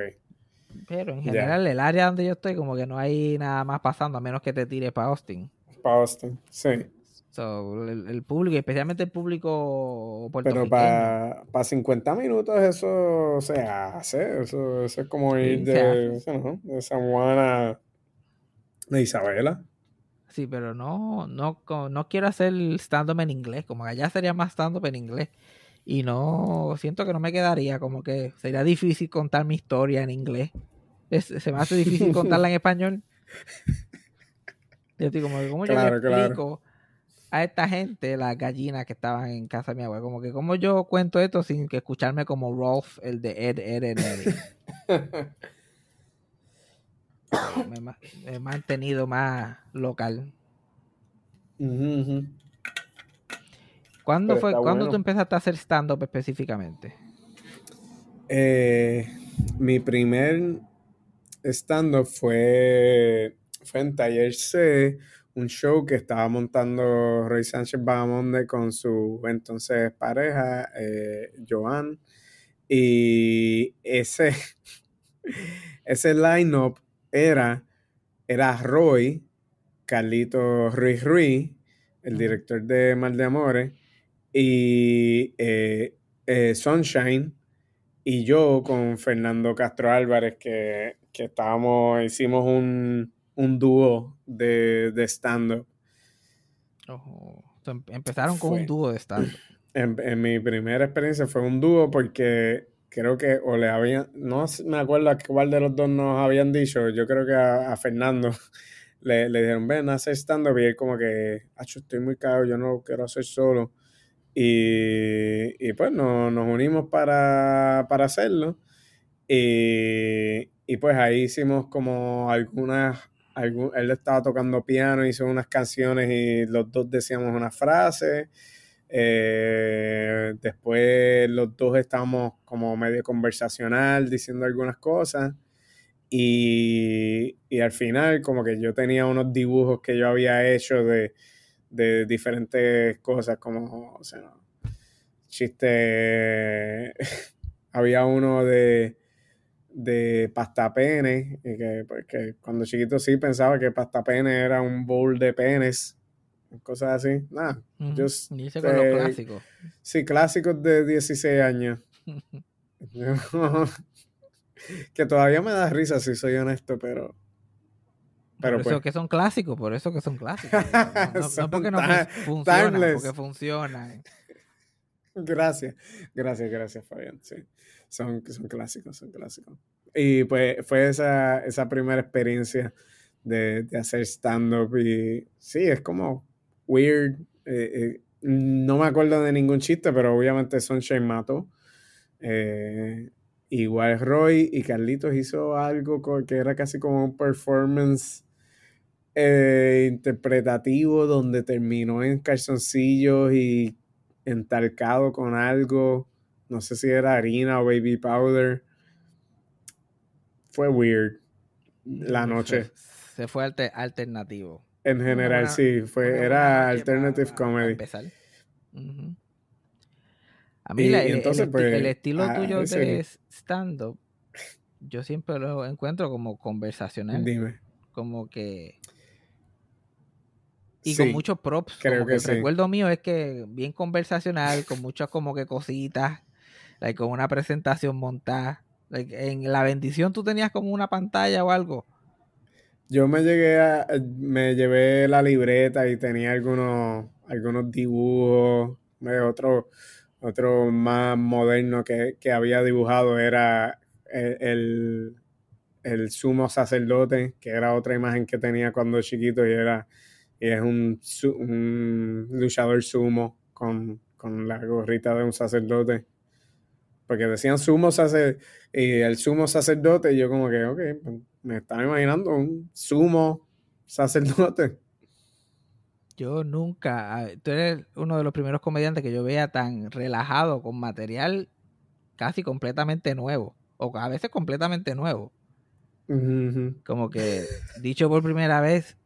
Pero en general, el área donde yo estoy, como que no hay nada más pasando, a menos que te tires para Austin. Para Austin, sí. So, el, el público, especialmente el público Pero puertorriqueño. para 50 minutos eso se hace. Eso, eso es como Sí, ir de, ¿no? de San Juan a de Isabela. Sí, pero no, no, no quiero hacer stand-up en inglés, como que allá sería más stand-up en inglés. Y no, siento que no me quedaría, como que sería difícil contar mi historia en inglés. Es- se me hace difícil contarla en español. Yo estoy como, ¿cómo yo le claro. explico a esta gente, las gallinas que estaban en casa de mi abuela. Como que, como yo cuento esto sin que escucharme como Rolf, el de Ed, Ed, Ed, Ed. me, he mantenido más local. Ujú. ¿Cuándo, Pero fue, ¿cuándo tú empezaste a hacer stand-up específicamente? Eh, mi primer stand-up fue, fue en Taller C, un show que estaba montando Roy Sánchez Bagamonde con su entonces pareja, eh, Joan. Y ese, ese line-up era, era Roy, Carlito Ruiz Ruiz, el director de Mal de Amores, y eh, eh, Sunshine, y yo con Fernando Castro Álvarez, que, que estábamos, hicimos un, un dúo de, de stand-up. Em- empezaron con Fue. un dúo de stand En, en mi primera experiencia fue un dúo porque creo que o le habían, no me acuerdo a cuál de los dos nos habían dicho, yo creo que a, a Fernando le, le dijeron, ven hacer stand-up y él como que, acho, estoy muy caro, yo no lo quiero hacer solo. Y, y pues no- nos unimos para, para hacerlo. Y, y pues ahí hicimos como algunas, algún- él estaba tocando piano, hizo unas canciones y los dos decíamos unas frases. Eh, después los dos estábamos como medio conversacional diciendo algunas cosas. Y, y al final como que yo tenía unos dibujos que yo había hecho de, de diferentes cosas como, chiste, había uno de, de pastapene, y que, pues, que cuando chiquito sí pensaba que pastapene era un bowl de penes, cosas así, nada, Ujú. just, Y hice con los clásicos. sí, clásicos de 16 años. que todavía me da risa si soy honesto, pero... Pero por pues, eso que son clásicos, por eso que son clásicos. No, no- no Son porque no fun- funcionan, porque funcionan. Gracias, gracias, gracias, Fabián. Sí, son, son clásicos, son clásicos. Y pues fue esa, esa primera experiencia de, de hacer stand-up y sí, es como weird. eh, eh, no me acuerdo de ningún chiste, pero obviamente Sunshine mató. Eh, igual Roy y Carlitos hizo algo que era casi como un performance eh, interpretativo donde terminó en calzoncillos y entalcado con algo. No sé si era harina o baby powder. Fue weird la noche. Se, se fue alte- alternativo. En general, buena- sí, fue, era alternative comedy. empezar. Ujú. A mí Y- la- y el, el entonces, esti- pues, el estilo a tuyo ese- de stand-up, yo siempre lo encuentro como conversacional, Dime. como que... Y con muchos props. creo como que el sí. recuerdo mío es que bien conversacional, con muchas como que cositas, like, con una presentación montada. Like, en la bendición tú tenías como una pantalla o algo. Yo me llegué a, me llevé la libreta y tenía algunos, algunos dibujos. Eh, Otro, otro más moderno que, que había dibujado era el, el, el sumo sacerdote, que era otra imagen que tenía cuando chiquito y era es un, un luchador sumo con, con la gorrita de un sacerdote. Porque decían sumo sacerdote y el sumo sacerdote, y yo como que, ok, pues, me estaba imaginando un sumo sacerdote. Yo nunca, a- tú eres uno de los primeros comediantes que yo vea tan relajado con material casi completamente nuevo, o a veces completamente nuevo. Como que dicho por primera vez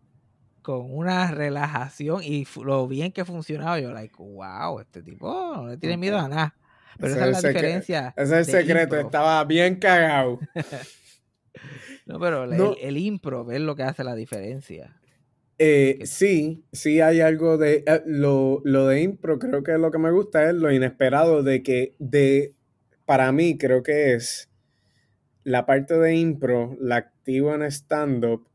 con una relajación y lo bien que funcionaba, yo like, wow, este tipo no le tiene miedo a nada. Pero Ese esa es la diferencia. Ese es el secreto, estaba bien cagado. No, pero No. El, el impro es lo que hace la diferencia. Eh, sí, sí hay algo de eh, lo, lo de impro, creo que lo que me gusta es lo inesperado de que de para mí creo que es la parte de impro, la activo en stand-up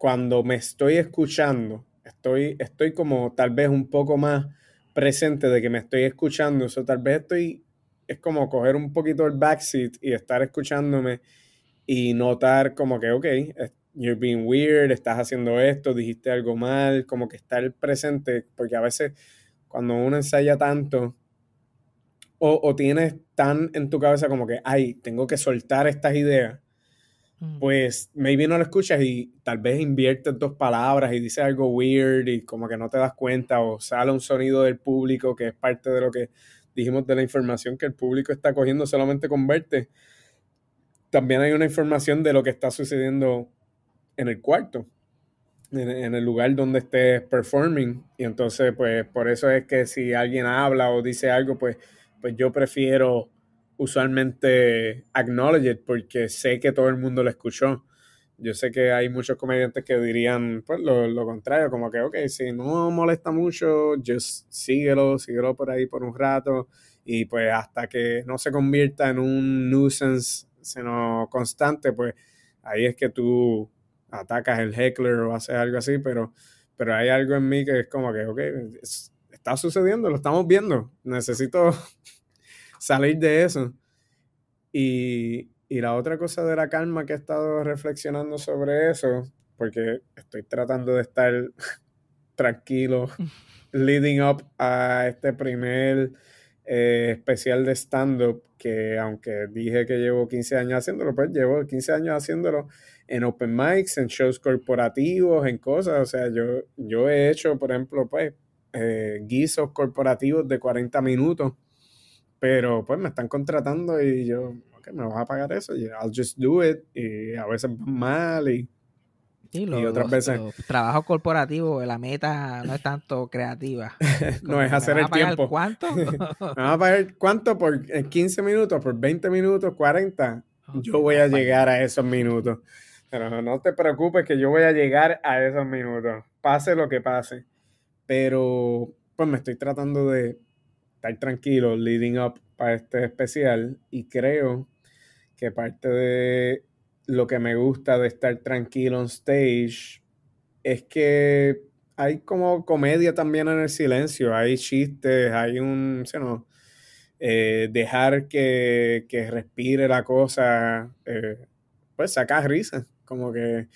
cuando me estoy escuchando, estoy, estoy como tal vez un poco más presente de que me estoy escuchando, eso tal vez estoy, es como coger un poquito el backseat y estar escuchándome y notar como que, ok, you're being weird, estás haciendo esto, dijiste algo mal, como que estar presente, porque a veces cuando uno ensaya tanto, o, o tienes tan en tu cabeza como que, ay, tengo que soltar estas ideas. Pues maybe no lo escuchas y tal vez inviertes dos palabras y dices algo weird y como que no te das cuenta o sale un sonido del público que es parte de lo que dijimos de la información que el público está cogiendo solamente con verte. También hay una información de lo que está sucediendo en el cuarto, en, en el lugar donde estés performing. Y entonces, pues por eso es que si alguien habla o dice algo, pues, pues yo prefiero usualmente acknowledge it porque sé que todo el mundo lo escuchó. Yo sé que hay muchos comediantes que dirían pues lo, lo contrario, como que, ok, si no molesta mucho, just síguelo, síguelo por ahí por un rato y pues hasta que no se convierta en un nuisance, sino constante, pues ahí es que tú atacas el heckler o haces algo así, pero, pero hay algo en mí que es como que, ok, es- está sucediendo, lo estamos viendo, necesito salir de eso. Y, y la otra cosa de la calma que he estado reflexionando sobre eso, porque estoy tratando de estar tranquilo, leading up a este primer eh, especial de stand-up, que aunque dije que llevo 15 años haciéndolo, pues llevo 15 años haciéndolo en open mics, en shows corporativos, en cosas. O sea, yo, yo he hecho, por ejemplo, pues, eh, guisos corporativos de 40 minutos pero pues me están contratando y yo, ok, me vas a pagar eso, y I'll just do it, y a veces van mal, y Sí, y otras veces- los trabajos corporativos, la meta no es tanto creativa. no es ¿me hacer el tiempo. ¿Cuánto? ¿Me van a pagar cuánto por en 15 minutos, por 20 minutos, 40? Yo voy a llegar a esos minutos. Pero no te preocupes que yo voy a llegar a esos minutos, pase lo que pase. Pero pues me estoy tratando de estar tranquilo leading up para este especial. Y creo que parte de lo que me gusta de estar tranquilo on stage es que hay como comedia también en el silencio, hay chistes, hay un, eh, dejar que, que respire la cosa, eh, pues sacas risa, como que,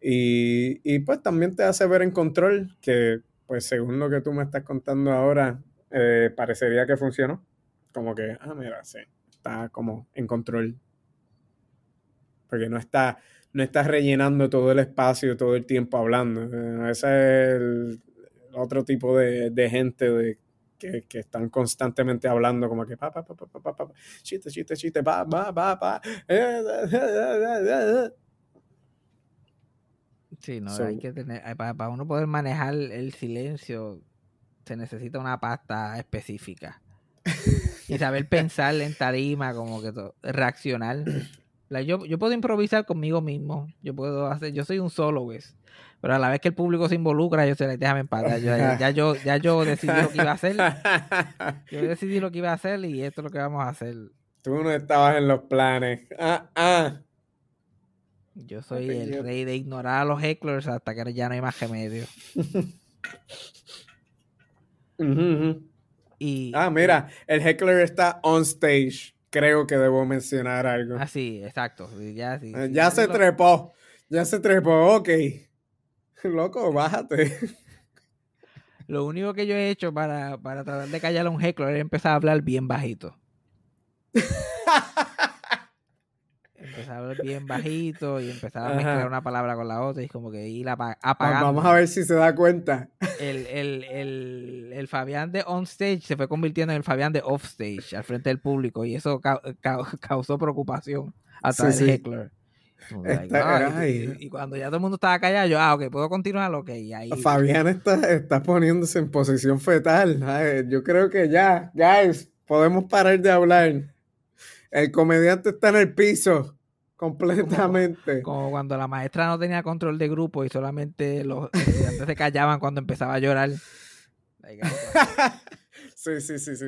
y, y pues también te hace ver en control, que pues según lo que tú me estás contando ahora, eh, parecería que funcionó, como que, ah, mira, sí, está como en control, porque no está, no estás rellenando todo el espacio todo el tiempo hablando, Eh, ese es el otro tipo de, de gente de, que, que están constantemente hablando como que pa, pa, pa, pa, pa, pa, pa, chiste, chiste, chiste, pa, pa, pa, pa, eh, eh, eh, eh, eh. Sí, no, So- hay que tener, para, uno poder manejar el silencio, se necesita una pasta específica. y saber pensar en tarima, como que to- reaccionar. Like, yo, yo puedo improvisar conmigo mismo, yo puedo hacer, yo soy un solo, pues. Pero a la vez que el público se involucra, yo se les déjame en paz. Ya, ya- yo, ya yo decidí lo que iba a hacer. Yo decidí lo que iba a hacer y esto es lo que vamos a hacer. Tú no estabas en los planes. Ah, ah. Yo soy el rey de ignorar a los hecklers hasta que ya no hay más remedio. Y, Ah, mira, el heckler está on stage. Creo que debo mencionar algo. Ah, sí, exacto. Ya, sí, Eh, ya sí se lo- trepó. Ya se trepó, ok. Loco, bájate. Lo único que yo he hecho para, para tratar de callar a un heckler es empezar a hablar bien bajito. Empezar a hablar bien bajito y empezar a Ajá. mezclar una palabra con la otra y como que ir apagando. Vamos a ver si se da cuenta. El, el, el, el Fabián de on stage se fue convirtiendo en el Fabián de off stage al frente del público y eso cau- cau- causó preocupación hasta Sí, el sí. heckler. Está- "Ah", y, cuando ya todo el mundo estaba callado, yo, ah, ok, puedo continuar, ok, y ahí. Fabián está, está poniéndose en posición fetal. Ay, yo creo que ya, guys, podemos parar de hablar. El comediante está en el piso, completamente. Como cuando la maestra no tenía control de grupo y solamente los estudiantes se callaban cuando empezaba a llorar. Sí, sí, sí, sí.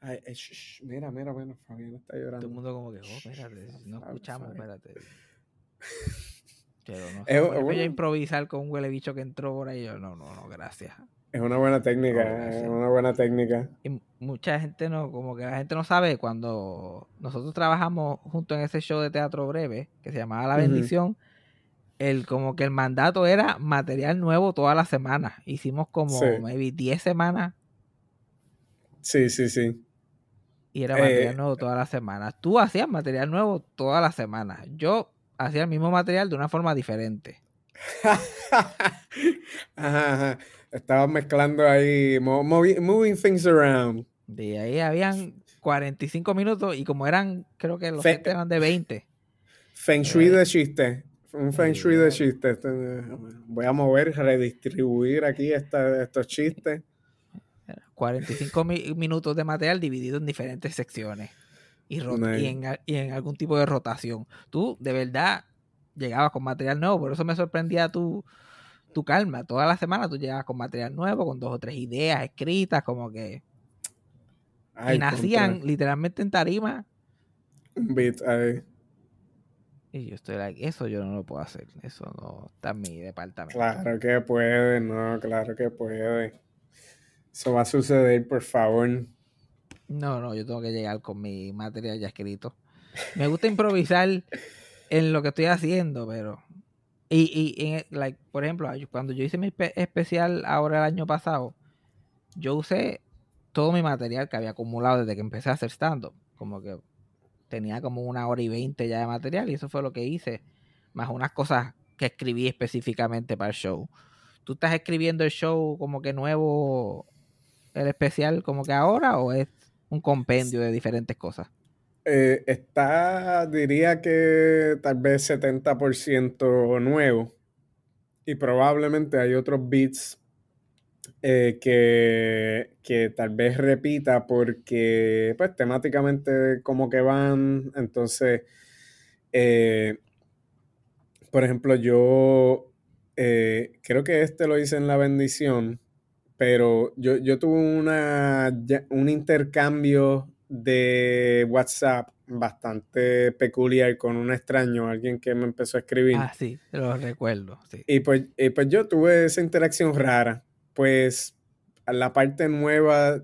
Ay, eh, shh, mira, mira, mira, Fabián está todo el llorando. mundo como que, oh, espérate, no escuchamos, espérate. Pero no bueno. yo improvisar con un huele bicho que entró por ahí, yo, no, no, no, gracias. Es una buena técnica, No, es una buena técnica. Y mucha gente no, como que la gente no sabe, cuando nosotros trabajamos junto en ese show de teatro breve, que se llamaba La. Bendición, el como que el mandato era material nuevo toda la semana. Hicimos como Sí. maybe 10 semanas Sí, sí, sí. y era Eh, material nuevo todas las semanas. Tú hacías material nuevo todas las semanas. Yo hacía el mismo material de una forma diferente. Ajá, ajá. Estabas mezclando ahí, mo- movi- moving things around. De ahí habían 45 minutos y como eran, creo que los Fe- sets eran de 20. Feng Shui Eh. de chiste. Un Feng Shui de chiste. Voy a mover, redistribuir aquí esta- estos chistes. 45 mi- minutos de material dividido en diferentes secciones y, en, a- y en algún tipo de rotación. Tú, de verdad, llegabas con material nuevo, por eso me sorprendía tu, tu calma. Toda la semana tú llegabas con material nuevo, con dos o tres ideas escritas, como que... Ay, y nacían contra. literalmente en tarima. Un beat ahí. Y yo estoy like, eso yo no lo puedo hacer. Eso no está en mi departamento. Claro que puede, no, claro que puede. Eso va a suceder, por favor. No, no, yo tengo que llegar con mi material ya escrito. Me gusta improvisar en lo que estoy haciendo, pero... Y, y en, like, por ejemplo, cuando yo hice mi espe- especial ahora el año pasado, yo usé todo mi material que había acumulado desde que empecé a hacer stand-up. Como que tenía como una hora y veinte ya de material y eso fue lo que hice. Más unas cosas que escribí específicamente para el show. ¿Tú estás escribiendo el show como que nuevo, el especial como que ahora o es un compendio de diferentes cosas? Eh, está, diría que tal vez 70% nuevo. Y probablemente hay otros beats eh, que, que tal vez repita porque, pues, temáticamente como que van. Entonces, eh, por ejemplo, yo creo que este lo hice en La Bendición, pero yo, yo tuve una, un intercambio de WhatsApp bastante peculiar con un extraño, alguien que me empezó a escribir. Ah, sí, lo recuerdo, sí. Y pues, y pues yo tuve esa interacción rara. Pues la parte nueva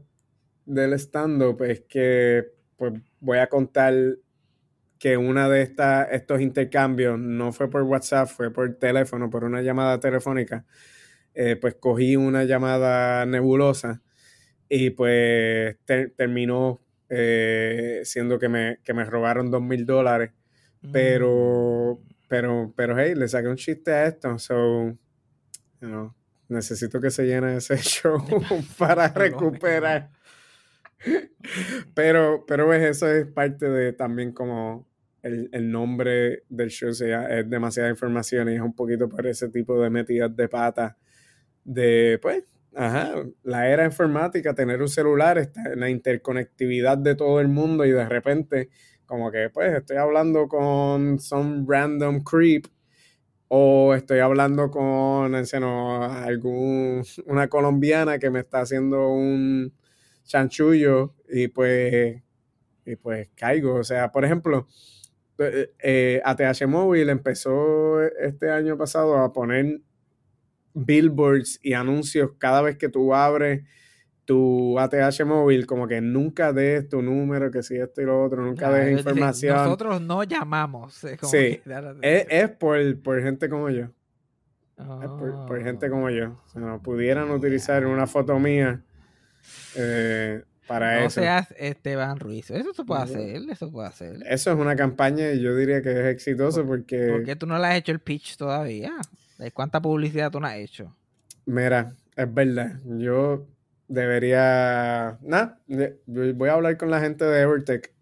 del stand-up es que pues, voy a contar que una de estas, estos intercambios no fue por WhatsApp, fue por teléfono, por una llamada telefónica. Eh, pues cogí una llamada nebulosa y pues ter- terminó eh, siendo que me, que me robaron dos mil dólares. Pero, Mm. pero, pero, hey, le saqué un chiste a esto, so, you know, necesito que se llene ese show para recuperar. Pero, pero ves, eso es parte de también como el, el nombre del show, o sea, es demasiada información y es un poquito por ese tipo de metidas de pata de, pues, ajá, la era informática, tener un celular, está en la interconectividad de todo el mundo y de repente, como que, pues, estoy hablando con some random creep o estoy hablando con, no algún, una colombiana que me está haciendo un chanchullo y pues, y pues caigo. O sea, por ejemplo, eh, eh, ATH Móvil empezó este año pasado a poner billboards y anuncios cada vez que tú abres tu ATH móvil, como que nunca des tu número, que si esto y lo otro, nunca Ah, des información. Nosotros no llamamos. es como Sí, que, Es, es por, por gente como yo. Es Oh. por, por gente como yo. O sea, no pudieran utilizar una foto mía eh, para No eso. seas Esteban Ruiz. Eso se puede No. hacer, eso puede hacer. Eso es una campaña y yo diría que es exitoso porque, ¿Por qué tú no le has hecho el pitch todavía? ¿De ¿Cuánta publicidad tú no has hecho? mira, es verdad. Yo debería. Nada, voy a hablar con la gente de Evertech.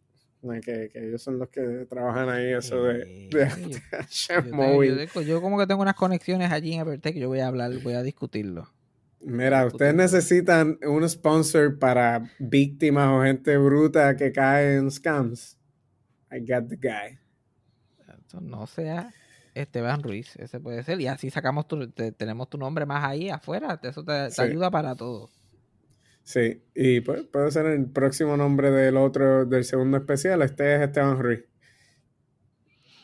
Que, que ellos son los que trabajan ahí, eso de, de yo- ATH Yo, tengo- móvil. yo tengo- yo como que tengo unas conexiones allí en Evertech, yo voy a hablar, voy a discutirlo. Mira, ustedes necesitan un sponsor para víctimas o gente bruta que cae en scams. I got the guy. No sea Esteban Ruiz, ese puede ser. Y así sacamos tu, te- tenemos tu nombre más ahí afuera, eso te, te Sí. ayuda para todo. Sí, y pues, puede ser el próximo nombre del otro, del segundo especial. Este es Esteban Ruiz.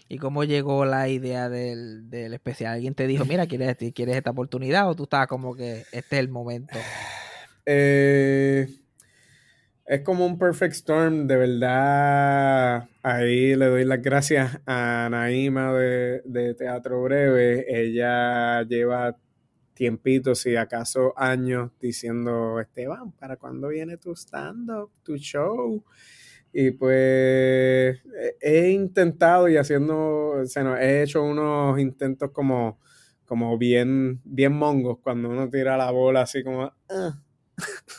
¿Y cómo llegó la idea del, del especial? ¿Alguien te dijo, mira, ¿quieres, ¿quieres esta oportunidad? ¿O tú estabas como que este es el momento? Eh, es como un perfect storm, de verdad. Ahí le doy las gracias a Naima de, de Teatro Breve. Ella lleva tiempitos, si acaso años, diciendo, Esteban, ¿para cuándo viene tu stand-up, tu show? Y pues he intentado y haciendo, o sea, he hecho unos intentos como, como bien, bien mongos, cuando uno tira la bola así como... "Ah".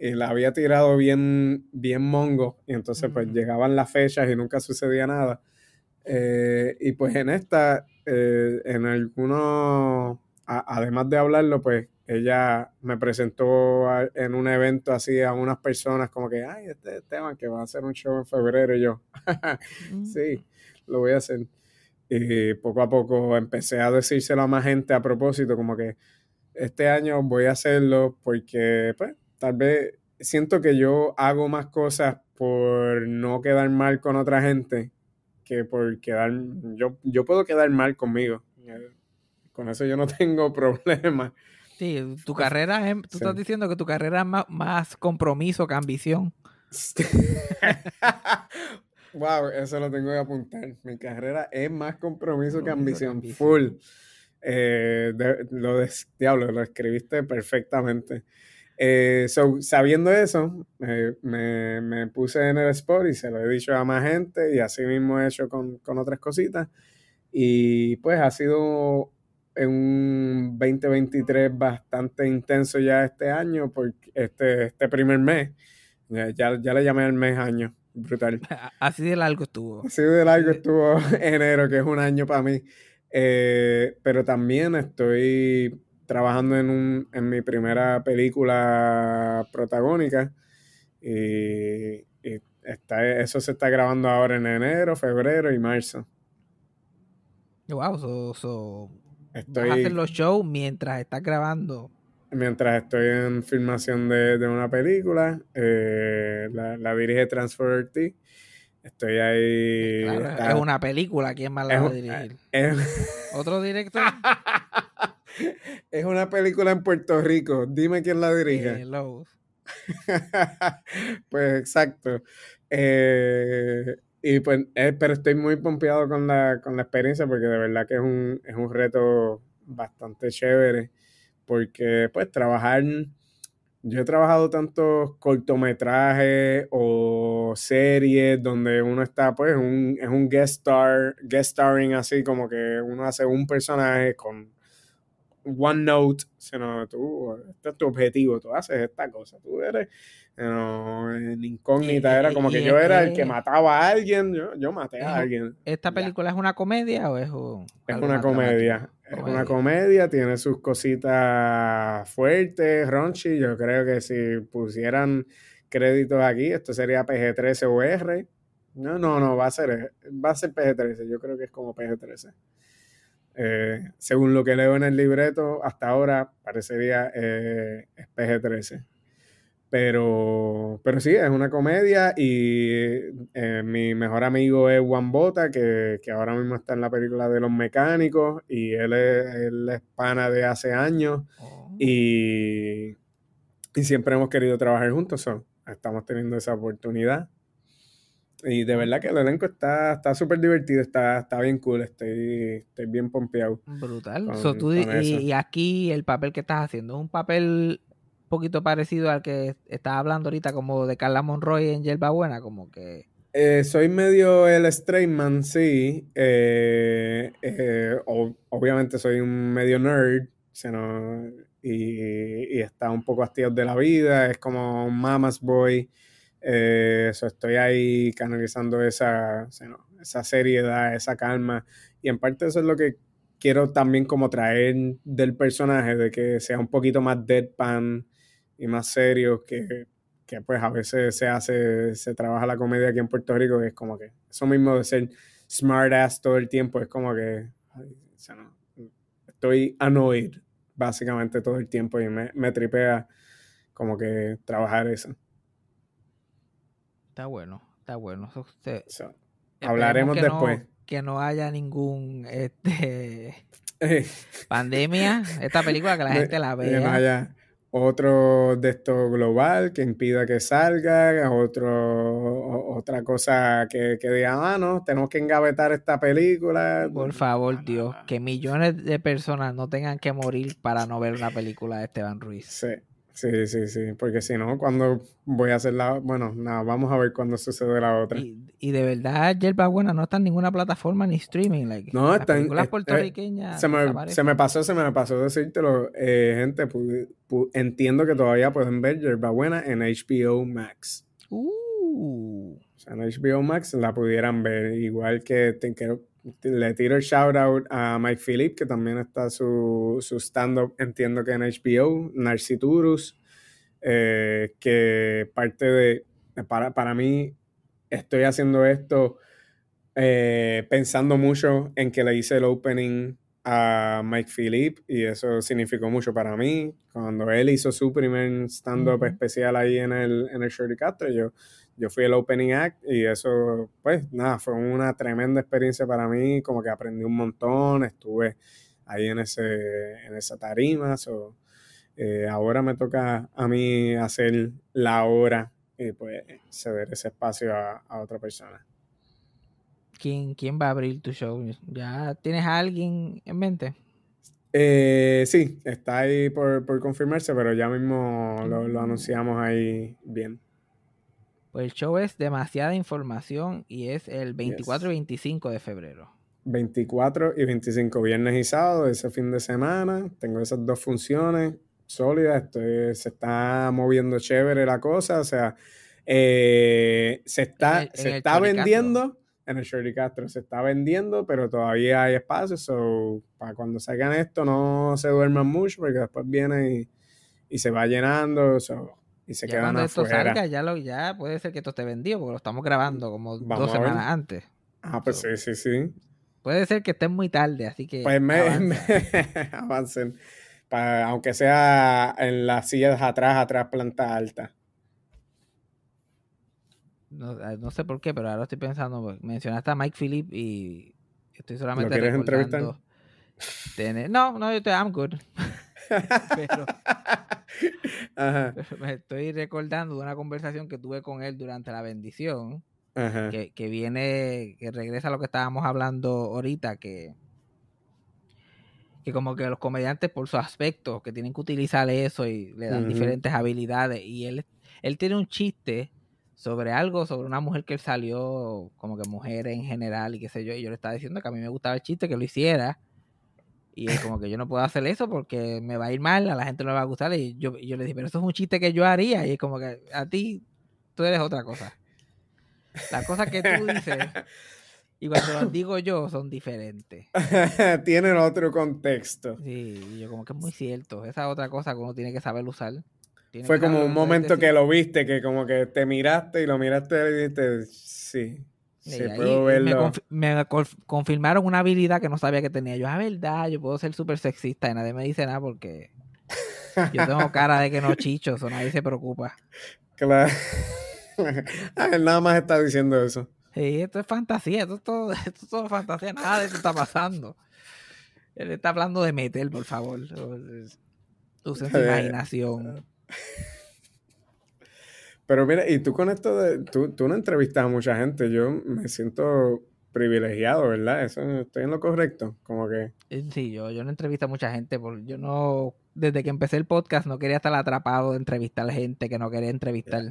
y la había tirado bien, bien mongo, y entonces pues Mm. llegaban las fechas y nunca sucedía nada. Eh, y pues en esta, eh, en algunos, además de hablarlo, pues ella me presentó a- en un evento así a unas personas como que, ay, este tema que va a hacer un show en febrero, y yo, sí, lo voy a hacer. Y poco a poco empecé a decírselo a más gente a propósito, como que este año voy a hacerlo porque, pues, tal vez siento que yo hago más cosas por no quedar mal con otra gente que por quedar, yo, yo puedo quedar mal conmigo. Con eso yo no tengo problema. Sí, tu carrera es, tú Sí. estás diciendo que tu carrera es más, más compromiso que ambición. wow, eso lo tengo que apuntar. Mi carrera es más compromiso que Compromiso que ambición. ambición. Full. Eh, de- lo de, diablo, lo escribiste perfectamente. Eh, so, sabiendo eso, eh, me, me puse en el spot y se lo he dicho a más gente y así mismo he hecho con, con otras cositas. Y pues ha sido un 2023 bastante intenso ya este año, porque este, este primer mes, ya, ya, le llamé el mes año, brutal. Así de largo estuvo. Así de largo estuvo enero, que es un año para mí. Eh, pero también estoy trabajando en, un, en mi primera película protagónica. Y, y está, eso se está grabando ahora en enero, febrero y marzo. Wow, so, so, vas a Estoy, hacer los shows mientras estás grabando. mientras estoy en filmación de, de una película, eh, la, la dirige Transfer T. Estoy ahí. Claro, está- es una película, ¿quién más la va a dirigir? es- ¿Otro director? es una película en Puerto Rico. Dime quién la dirige. Eh, pues exacto. Eh, y pues, eh, pero estoy muy pompeado con la, con la experiencia porque de verdad que es un, es un reto bastante chévere. Porque pues trabajar, yo he trabajado tantos cortometrajes o series donde uno está pues un, es un guest star, guest starring así como que uno hace un personaje con one note, sino tú, este es tu objetivo, tú haces esta cosa, tú eres, know, en incógnita, era como que yo era el que- mataba a alguien, yo, yo maté a alguien. ¿Esta Ya. película es una comedia o es un, Es una comedia, es una comedia, tiene sus cositas fuertes, raunchy, yo creo que si pusieran créditos aquí, esto sería PG-13 o R. No, no, no, va a ser, va a ser PG-13, yo creo que es como PG-13. Eh, según lo que leo en el libreto, hasta ahora parecería eh, es PG-13. Pero, pero sí, es una comedia y eh, mi mejor amigo es Juan Bota, que, que ahora mismo está en la película de los mecánicos y él es, él es pana de hace años Oh. y, y siempre hemos querido trabajar juntos. so, estamos teniendo esa oportunidad. Y de verdad que el elenco está está súper divertido, está, está bien cool, estoy, estoy bien pompeado. Brutal. con- So, tú y, aquí el papel que estás haciendo es un papel un poquito parecido al que estás hablando ahorita, como de Carla Monroy en Yerba Buena, como que. Eh, soy medio el straight man, sí. Eh, eh, obviamente soy un medio nerd, sino- y, y está un poco hastiado de la vida, es como un mama's boy. Eh, so estoy ahí canalizando esa, esa seriedad, esa calma. Y en parte eso es lo que quiero también como traer del personaje, de que sea un poquito más deadpan y más serio que, que pues a veces se hace, se trabaja la comedia aquí en Puerto Rico, que es como que eso mismo de ser smart ass todo el tiempo, es como que estoy annoyed básicamente todo el tiempo y me, me tripea como que trabajar eso. Está bueno, está bueno. So, hablaremos que después. No, que no haya ningún este pandemia. Esta película que la gente la de no vea. haya otro de esto global que impida que salga, otro, otra cosa que, que diga, ah, no, tenemos que engavetar esta película. Por favor, Dios, que millones de personas no tengan que morir para no ver una película de Esteban Ruiz. Sí. Sí, sí, sí, porque si no, cuando voy a hacer la... Bueno, nada, vamos a ver cuándo sucede la otra. Y, de verdad, Yerba Buena no está en ninguna plataforma ni streaming. Like, no, está en... Las puertorriqueñas... se, me, se me pasó, se me pasó decírtelo. Eh, gente, entiendo que todavía pueden ver Yerba Buena en HBO Max. Uh. O sea, en HBO Max la pudieran ver. Igual que, te, quiero le tiro el shout out a Mike Philip, que también está su, su stand-up, entiendo que en HBO, Narciturus, eh, que parte de, para, para, mí, estoy haciendo esto eh, pensando mucho en que le hice el opening a Mike Philip y eso significó mucho para mí. Cuando él hizo su primer stand-up especial ahí en el, en el Shirley Castro, yo yo fui el opening act y eso, pues nada, fue una tremenda experiencia para mí, como que aprendí un montón, estuve ahí en, ese, en esa tarima, eh, ahora me toca a mí hacer la hora y pues ceder ese espacio a, otra persona. ¿Quién, ¿Quién va a abrir tu show? ¿Ya tienes a alguien en mente? Eh, sí, está ahí por, confirmarse, pero ya mismo lo, lo anunciamos ahí bien. Pues el show es demasiada información y es el 24 y 25 de febrero. 24 y 25, viernes y sábado, ese fin de semana. Tengo esas dos funciones sólidas. se está moviendo chévere la cosa. O sea, eh, se está, se está vendiendo en el Shirley Castro. Se está vendiendo, pero todavía hay espacio. So, para cuando salgan esto, no se duerman mucho porque después viene y, se va llenando. So, y se quedan cuando esto salga, ya, lo, ya puede ser que esto esté vendido, porque lo estamos grabando como dos semanas antes. Ah, pues sí, sí, sí. Puede ser que esté muy tarde, así que. Pues me, avancen. aunque sea en las sillas atrás, atrás, planta alta. No, no, sé por qué, pero ahora estoy pensando. Pues, mencionaste a Mike Phillip y estoy solamente. ¿Lo quieres entrevistar? No, no, yo estoy, I'm good. pero, me estoy recordando de una conversación que tuve con él durante la bendición, que, viene, que regresa a lo que estábamos hablando ahorita, que, que como que los comediantes por su aspecto, que tienen que utilizar eso y le dan diferentes habilidades, y él, él tiene un chiste sobre algo, sobre una mujer que él salió, como que mujer en general y qué sé yo, y yo le estaba diciendo que a mí me gustaba el chiste, que lo hiciera, y es como que yo no puedo hacer eso porque me va a ir mal, a la gente no le va a gustar. Y yo, yo le dije, pero eso es un chiste que yo haría. Y es como que a ti, tú eres otra cosa. Las cosas que tú dices y cuando las digo yo son diferentes. Tienen otro contexto. Sí, yo como que es muy cierto. Esa otra cosa que uno tiene que saber usar. Fue como un momento que lo viste, que como que te miraste y lo miraste y dijiste, sí. Me, confirmaron una habilidad que no sabía que tenía. Yo, a ah, verdad, yo puedo ser súper sexista y nadie me dice nada porque yo tengo cara de que no chicho, o nadie se preocupa. Claro. Él nada más está diciendo eso. Sí, esto es fantasía, esto es todo, esto es todo fantasía, nada de esto está pasando. Él está hablando de meter, por favor. Usen su imaginación. Pero mira, y tú con esto de, tú, tú no entrevistas a mucha gente, yo me siento privilegiado, ¿verdad? Eso estoy en lo correcto, como que. Eh, sí, yo, yo no entrevisto a mucha gente, porque yo no, desde que empecé el podcast no quería estar atrapado de entrevistar gente que no quería entrevistar.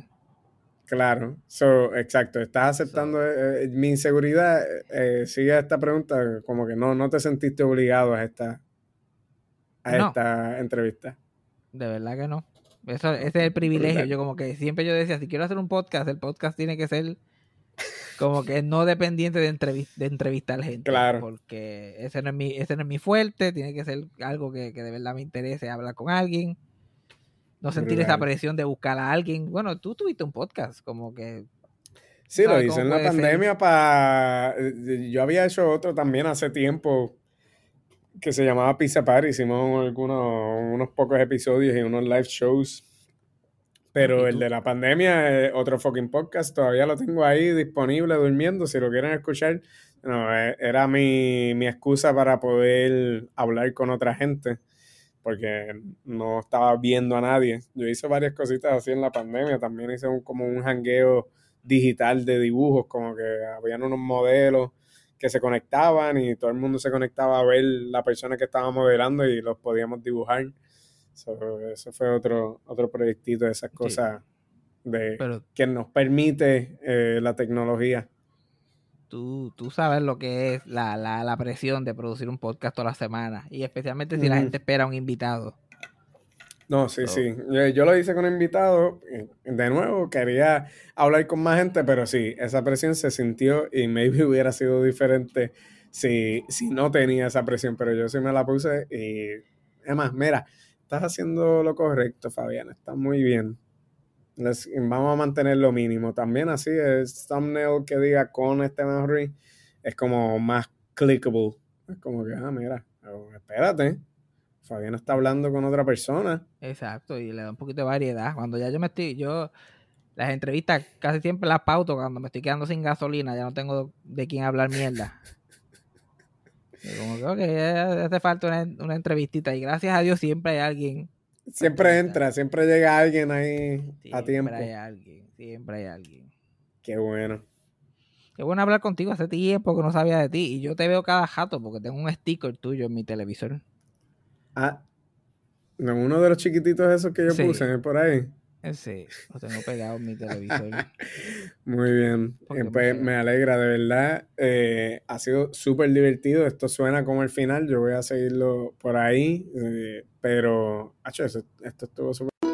Claro, so, exacto, estás aceptando eh, eh, mi inseguridad, sigue esta pregunta, como que no, no te sentiste obligado a esta, a esta entrevista. De verdad que no. Eso, ese es el privilegio. Yo como que siempre yo decía, si quiero hacer un podcast, el podcast tiene que ser como que no dependiente de, de entrevistar gente. Claro. Porque ese no, es mi, ese no es mi fuerte, tiene que ser algo que, de verdad me interese hablar con alguien. No sentir esa presión de buscar a alguien. Bueno, tú tuviste un podcast, como que... Sí, lo hice en la pandemia para... Yo había hecho otro también hace tiempo que se llamaba Pizza Party. Hicimos algunos, unos pocos episodios y unos live shows. Pero el de la pandemia, otro fucking podcast, todavía lo tengo ahí disponible durmiendo. Si lo quieren escuchar, no, eh, era mi, mi excusa para poder hablar con otra gente. porque no estaba viendo a nadie. Yo hice varias cositas así en la pandemia, también hice un, como un jangueo digital de dibujos, como que habían unos modelos que se conectaban y todo el mundo se conectaba a ver la persona que estaba modelando y los podíamos dibujar. eso fue otro, otro proyectito de esas cosas de, que nos permite eh, la tecnología. Tú, tú, sabes lo que es la, la, la, presión de producir un podcast toda la semana y especialmente si la gente espera un invitado. No, sí, sí. Yo, lo hice con invitado. De nuevo, quería hablar con más gente, pero sí, esa presión se sintió y maybe hubiera sido diferente si, si no tenía esa presión, pero yo sí me la puse y... Además, mira, estás haciendo lo correcto, Fabián. Está muy bien. vamos a mantener lo mínimo. También así, el thumbnail que diga con este Ruiz es como más clickable. Es como que, ah, mira, espérate Fabián está hablando con otra persona. Exacto, y le da un poquito de variedad. Cuando ya yo me estoy, yo, las entrevistas casi siempre las pauto cuando me estoy quedando sin gasolina, ya no tengo de quién hablar mierda. como que hace falta una, una, entrevistita y gracias a Dios siempre hay alguien. Siempre entra, siempre llega alguien ahí a tiempo. Siempre hay alguien, siempre hay alguien. Qué bueno. Qué bueno hablar contigo hace tiempo que no sabía de ti y yo te veo cada jato porque tengo un sticker tuyo en mi televisor. Ah, uno de los chiquititos esos que yo puse por ahí. Eh, sí, lo tengo pegado en mi televisor. Muy bien. Eh, pues, me alegra, de verdad. Eh, ha sido súper divertido. Esto suena como el final. Yo voy a seguirlo por ahí. pero, esto estuvo súper.